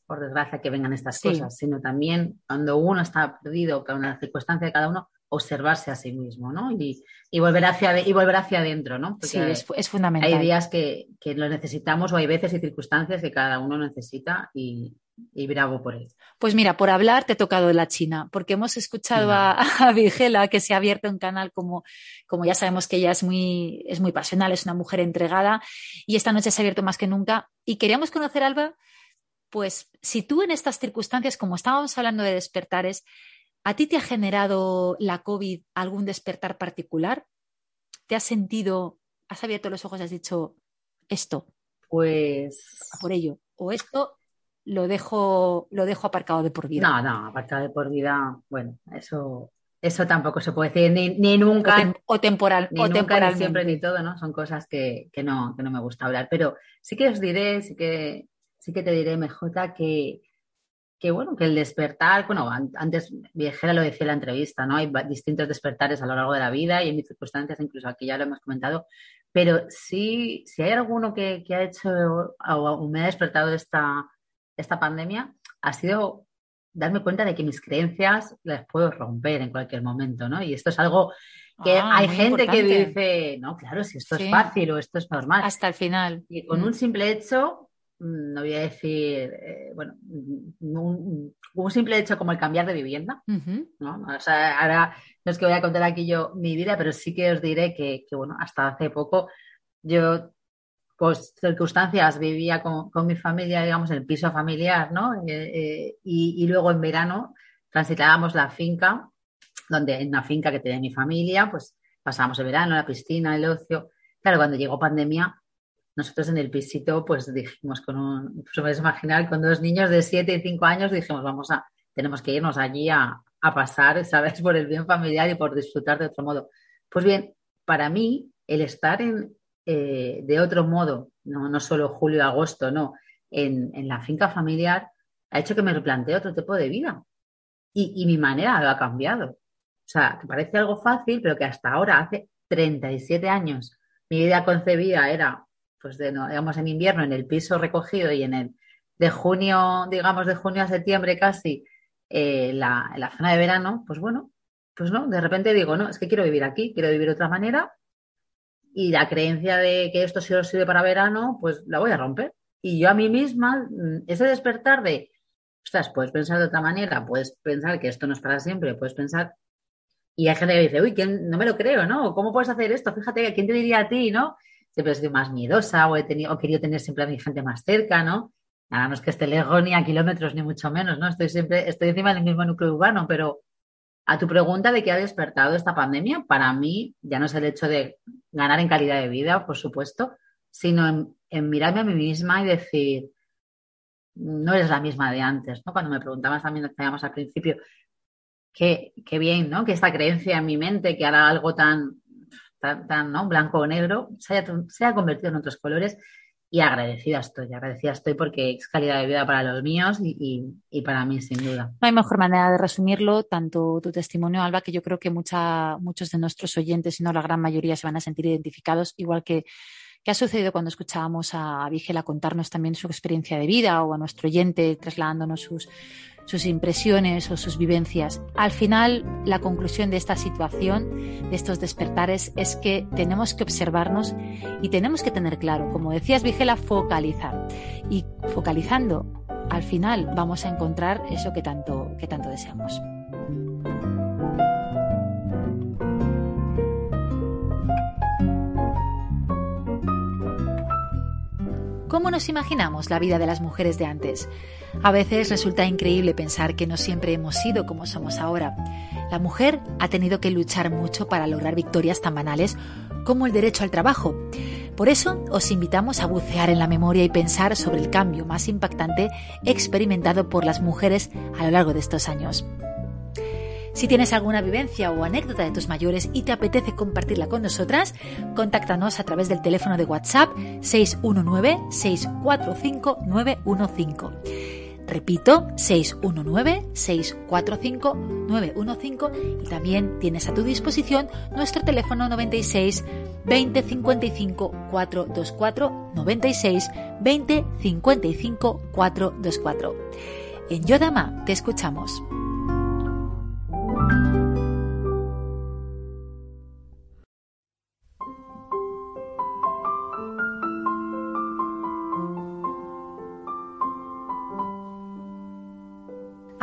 por desgracia, que vengan estas cosas, sino también cuando uno está perdido con la circunstancia de cada uno, observarse a sí mismo, ¿no? Y, volver, hacia, y volver hacia adentro, ¿no? sí, es, fundamental. Hay días que, que, lo necesitamos o hay veces y circunstancias que cada uno necesita y, y bravo por él. Pues mira, por hablar te he tocado la China, porque hemos escuchado a, [laughs] a, Vigela que se ha abierto un canal como, como ya sabemos que ella es muy, es muy pasional, es una mujer entregada y esta noche se ha abierto más que nunca. Y queríamos conocer, Alba, pues si tú en estas circunstancias, como estábamos hablando de despertares, ¿a ti te ha generado la COVID algún despertar particular? ¿Te has sentido, has abierto los ojos y has dicho esto? Pues. por ello. O esto lo dejo, lo dejo aparcado de por vida. No, no, aparcado de por vida, bueno, eso, eso tampoco se puede decir, ni, nunca. O, temporal, ni nunca, ni siempre, ni todo, ¿no? Son cosas que, no, que no me gusta hablar. Pero sí que os diré, sí que, sí que te diré, MJ, que, que bueno, que el despertar, bueno, antes Viejera lo decía en la entrevista, ¿no? Hay distintos despertares a lo largo de la vida y en mis circunstancias, incluso aquí ya lo hemos comentado, pero sí, si hay alguno que, que ha hecho o me ha despertado esta, esta pandemia ha sido darme cuenta de que mis creencias las puedo romper en cualquier momento, ¿no? Y esto es algo que ah, hay gente que dice, no, claro, si esto es fácil o esto es normal. Hasta el final. Y con un mm. simple hecho, mm, no voy a decir, eh, bueno, un, simple hecho como el cambiar de vivienda, ¿no? O sea, ahora no es que voy a contar aquí yo mi vida, pero sí que os diré que, que bueno, hasta hace poco yo pues circunstancias vivía con, mi familia, digamos, en el piso familiar, ¿no? Eh, eh, y, luego en verano transitábamos la finca, donde en una finca que tenía mi familia, pues pasábamos el verano, la piscina, el ocio. Claro, cuando llegó pandemia, nosotros en el pisito, pues dijimos con un, pues puedes imaginar, con dos niños de 7 y 5 años, dijimos, vamos a, tenemos que irnos allí a, a pasar, [laughs] ¿sabes? Por el bien familiar y por disfrutar de otro modo. Pues bien, para mí, el estar en, eh, de otro modo, no, no solo julio, agosto, no, en, la finca familiar, ha hecho que me replantee otro tipo de vida. Y, mi manera ha cambiado. O sea, que parece algo fácil, pero que hasta ahora, hace 37 años, mi vida concebida era, pues, de, digamos, en invierno, en el piso recogido y en el de junio, digamos, de junio a septiembre casi, eh, la, la zona de verano, pues bueno, pues no, de repente digo, no, es que quiero vivir aquí, quiero vivir de otra manera y la creencia de que esto solo sirve para verano, pues la voy a romper. Y yo a mí misma, mm, ese despertar de, ostras, puedes pensar de otra manera, puedes pensar que esto no es para siempre, puedes pensar. Y hay gente que dice, uy, no me lo creo, ¿no? ¿Cómo puedes hacer esto? Fíjate, ¿quién te diría a ti, no? Siempre he sido más miedosa o he, tenido, o querido tener siempre a mi gente más cerca, ¿no? Nada, no que esté lejos ni a kilómetros ni mucho menos, ¿no? Estoy siempre, estoy encima del mismo núcleo urbano, pero a tu pregunta de qué ha despertado esta pandemia, para mí ya no es el hecho de ganar en calidad de vida, por supuesto, sino en, mirarme a mí misma y decir, no eres la misma de antes, ¿no? Cuando me preguntabas también, al principio, qué, qué bien, ¿no? Que esta creencia en mi mente, que hará algo tan, tan, ¿no? blanco o negro, se haya, se haya convertido en otros colores y agradecida estoy, agradecida estoy porque es calidad de vida para los míos y, para mí, sin duda. No hay mejor manera de resumirlo, tanto tu testimonio, Alba, que yo creo que mucha, muchos de nuestros oyentes, si no la gran mayoría, se van a sentir identificados, igual que ¿Qué ha sucedido cuando escuchábamos a Vigela contarnos también su experiencia de vida o a nuestro oyente trasladándonos sus, sus impresiones o sus vivencias. Al final, la conclusión de esta situación, de estos despertares, es que tenemos que observarnos y tenemos que tener claro, como decías Vigela, focalizar. Y focalizando, al final vamos a encontrar eso que tanto, que tanto deseamos. ¿Cómo nos imaginamos la vida de las mujeres de antes? A veces resulta increíble pensar que no siempre hemos sido como somos ahora. La mujer ha tenido que luchar mucho para lograr victorias tan banales como el derecho al trabajo. Por eso os invitamos a bucear en la memoria y pensar sobre el cambio más impactante experimentado por las mujeres a lo largo de estos años. Si tienes alguna vivencia o anécdota de tus mayores y te apetece compartirla con nosotras, contáctanos a través del teléfono de WhatsApp 619-645-915. Repito, 619-645-915 y también tienes a tu disposición nuestro teléfono 96 20 55 424 96 20 55 424. En Yodama te escuchamos.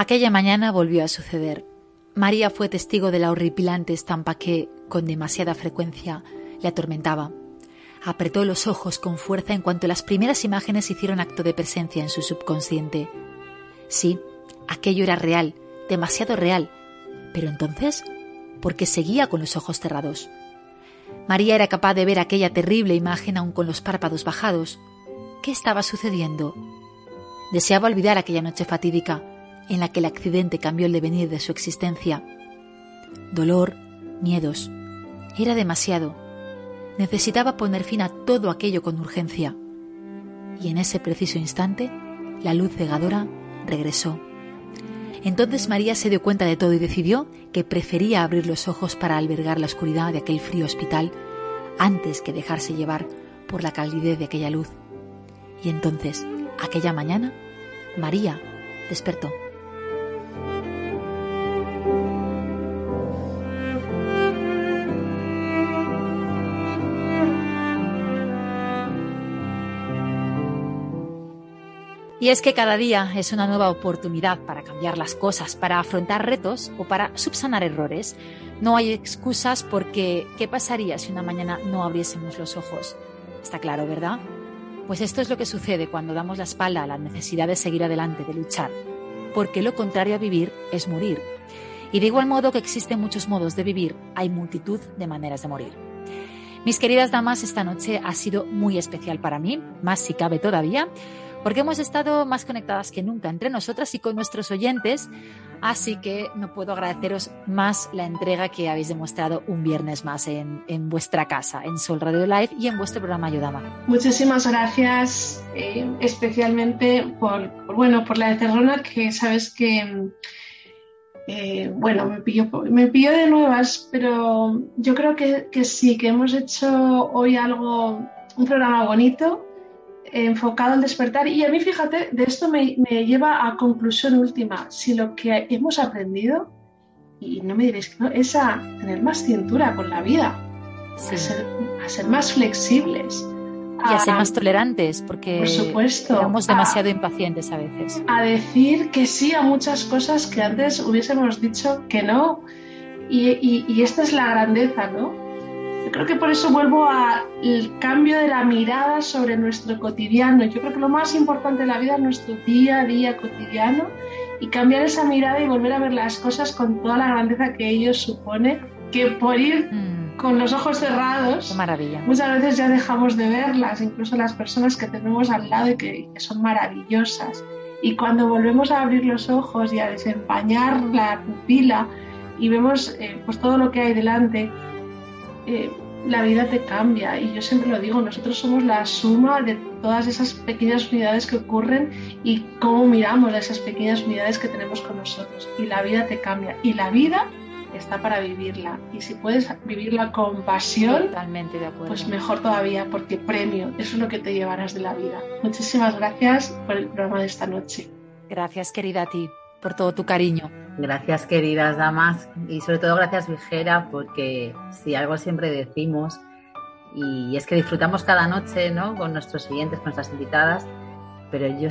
Aquella mañana volvió a suceder. María fue testigo de la horripilante estampa que, con demasiada frecuencia, le atormentaba. Apretó los ojos con fuerza en cuanto las primeras imágenes hicieron acto de presencia en su subconsciente. Sí, aquello era real, demasiado real. Pero entonces, ¿por qué seguía con los ojos cerrados? María era capaz de ver aquella terrible imagen aún con los párpados bajados. ¿Qué estaba sucediendo? Deseaba olvidar aquella noche fatídica, en la que el accidente cambió el devenir de su existencia. Dolor, miedos. Era demasiado. Necesitaba poner fin a todo aquello con urgencia. Y en ese preciso instante, la luz cegadora regresó. Entonces María se dio cuenta de todo y decidió que prefería abrir los ojos para albergar la oscuridad de aquel frío hospital antes que dejarse llevar por la calidez de aquella luz. Y entonces, aquella mañana, María despertó. Y es que cada día es una nueva oportunidad para cambiar las cosas, para afrontar retos o para subsanar errores. No hay excusas porque ¿qué pasaría si una mañana no abriésemos los ojos? Está claro, ¿verdad? Pues esto es lo que sucede cuando damos la espalda a la necesidad de seguir adelante, de luchar, porque lo contrario a vivir es morir. Y de igual modo que existen muchos modos de vivir, hay multitud de maneras de morir. Mis queridas damas, esta noche ha sido muy especial para mí, más si cabe todavía, porque hemos estado más conectadas que nunca entre nosotras y con nuestros oyentes, así que no puedo agradeceros más la entrega que habéis demostrado un viernes más en, vuestra casa, en Sol Radio Live y en vuestro programa Ayudama. Muchísimas gracias, eh, especialmente por, bueno, por la de Terrona, que sabes que... Eh, bueno, me pilló, me de nuevas, pero yo creo que, que sí, que hemos hecho hoy algo, un programa bonito, enfocado al despertar. Y a mí, fíjate, de esto me, lleva a conclusión última. Si lo que hemos aprendido, y no me diréis que no, es a tener más cintura con la vida, a, ser, más flexibles. Y a, ser más tolerantes, porque por supuesto, somos demasiado impacientes a veces. A decir que sí a muchas cosas que antes hubiésemos dicho que no. Y, y esta es la grandeza, ¿no? Yo creo que por eso vuelvo al cambio de la mirada sobre nuestro cotidiano. Yo creo que lo más importante de la vida es nuestro día a día cotidiano y cambiar esa mirada y volver a ver las cosas con toda la grandeza que ellos supone, que por ir mm. con los ojos cerrados, maravilla. muchas veces ya dejamos de verlas, incluso las personas que tenemos al lado y que, son maravillosas. Y cuando volvemos a abrir los ojos y a desempañar la pupila y vemos eh, pues todo lo que hay delante, eh, la vida te cambia. Y yo siempre lo digo, nosotros somos la suma de todas esas pequeñas unidades que ocurren y cómo miramos a esas pequeñas unidades que tenemos con nosotros. Y la vida te cambia. Y la vida está para vivirla. Y si puedes vivirla con pasión, Totalmente de acuerdo. pues mejor todavía, porque premio, eso es lo que te llevarás de la vida. Muchísimas gracias por el programa de esta noche. Gracias, querida a ti, por todo tu cariño. Gracias, queridas damas, y sobre todo gracias, Vigera, porque si algo siempre decimos, y es que disfrutamos cada noche ¿no? con nuestros siguientes, con nuestras invitadas, pero yo,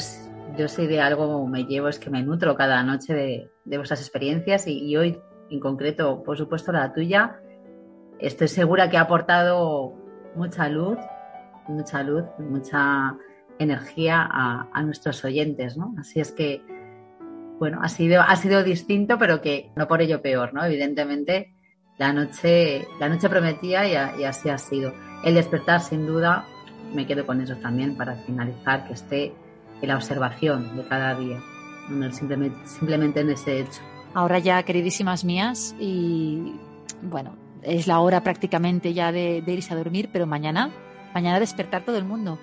yo sé de algo me llevo, es que me nutro cada noche de, de vuestras experiencias y, hoy en concreto, por supuesto, la tuya, estoy segura que ha aportado mucha luz, mucha luz, mucha energía a, a nuestros oyentes, ¿no? Así es que bueno, ha sido, ha sido distinto, pero que no por ello peor, ¿no? Evidentemente, la noche, la noche prometía y, así ha sido. El despertar, sin duda, me quedo con eso también para finalizar, que esté en la observación de cada día, simplemente, simplemente en ese hecho. Ahora ya, queridísimas mías, y bueno, es la hora prácticamente ya de, de irse a dormir, pero mañana, mañana despertar todo el mundo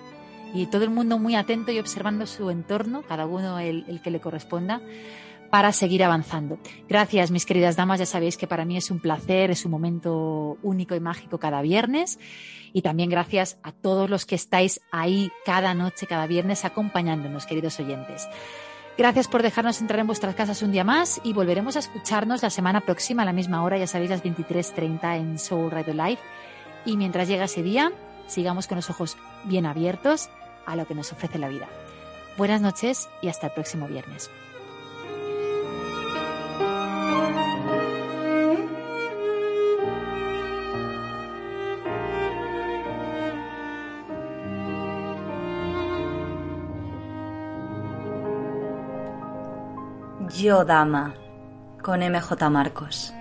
y todo el mundo muy atento y observando su entorno, cada uno el, que le corresponda, para seguir avanzando. Gracias, mis queridas damas. Ya sabéis que para mí es un placer, es un momento único y mágico cada viernes. Y también gracias a todos los que estáis ahí cada noche, cada viernes, acompañándonos, queridos oyentes. Gracias por dejarnos entrar en vuestras casas un día más y volveremos a escucharnos la semana próxima a la misma hora, ya sabéis, las 23.30 en Soul Radio Live. Y mientras llega ese día, sigamos con los ojos bien abiertos a lo que nos ofrece la vida. Buenas noches y hasta el próximo viernes. Yo Dama con MJ Marcos.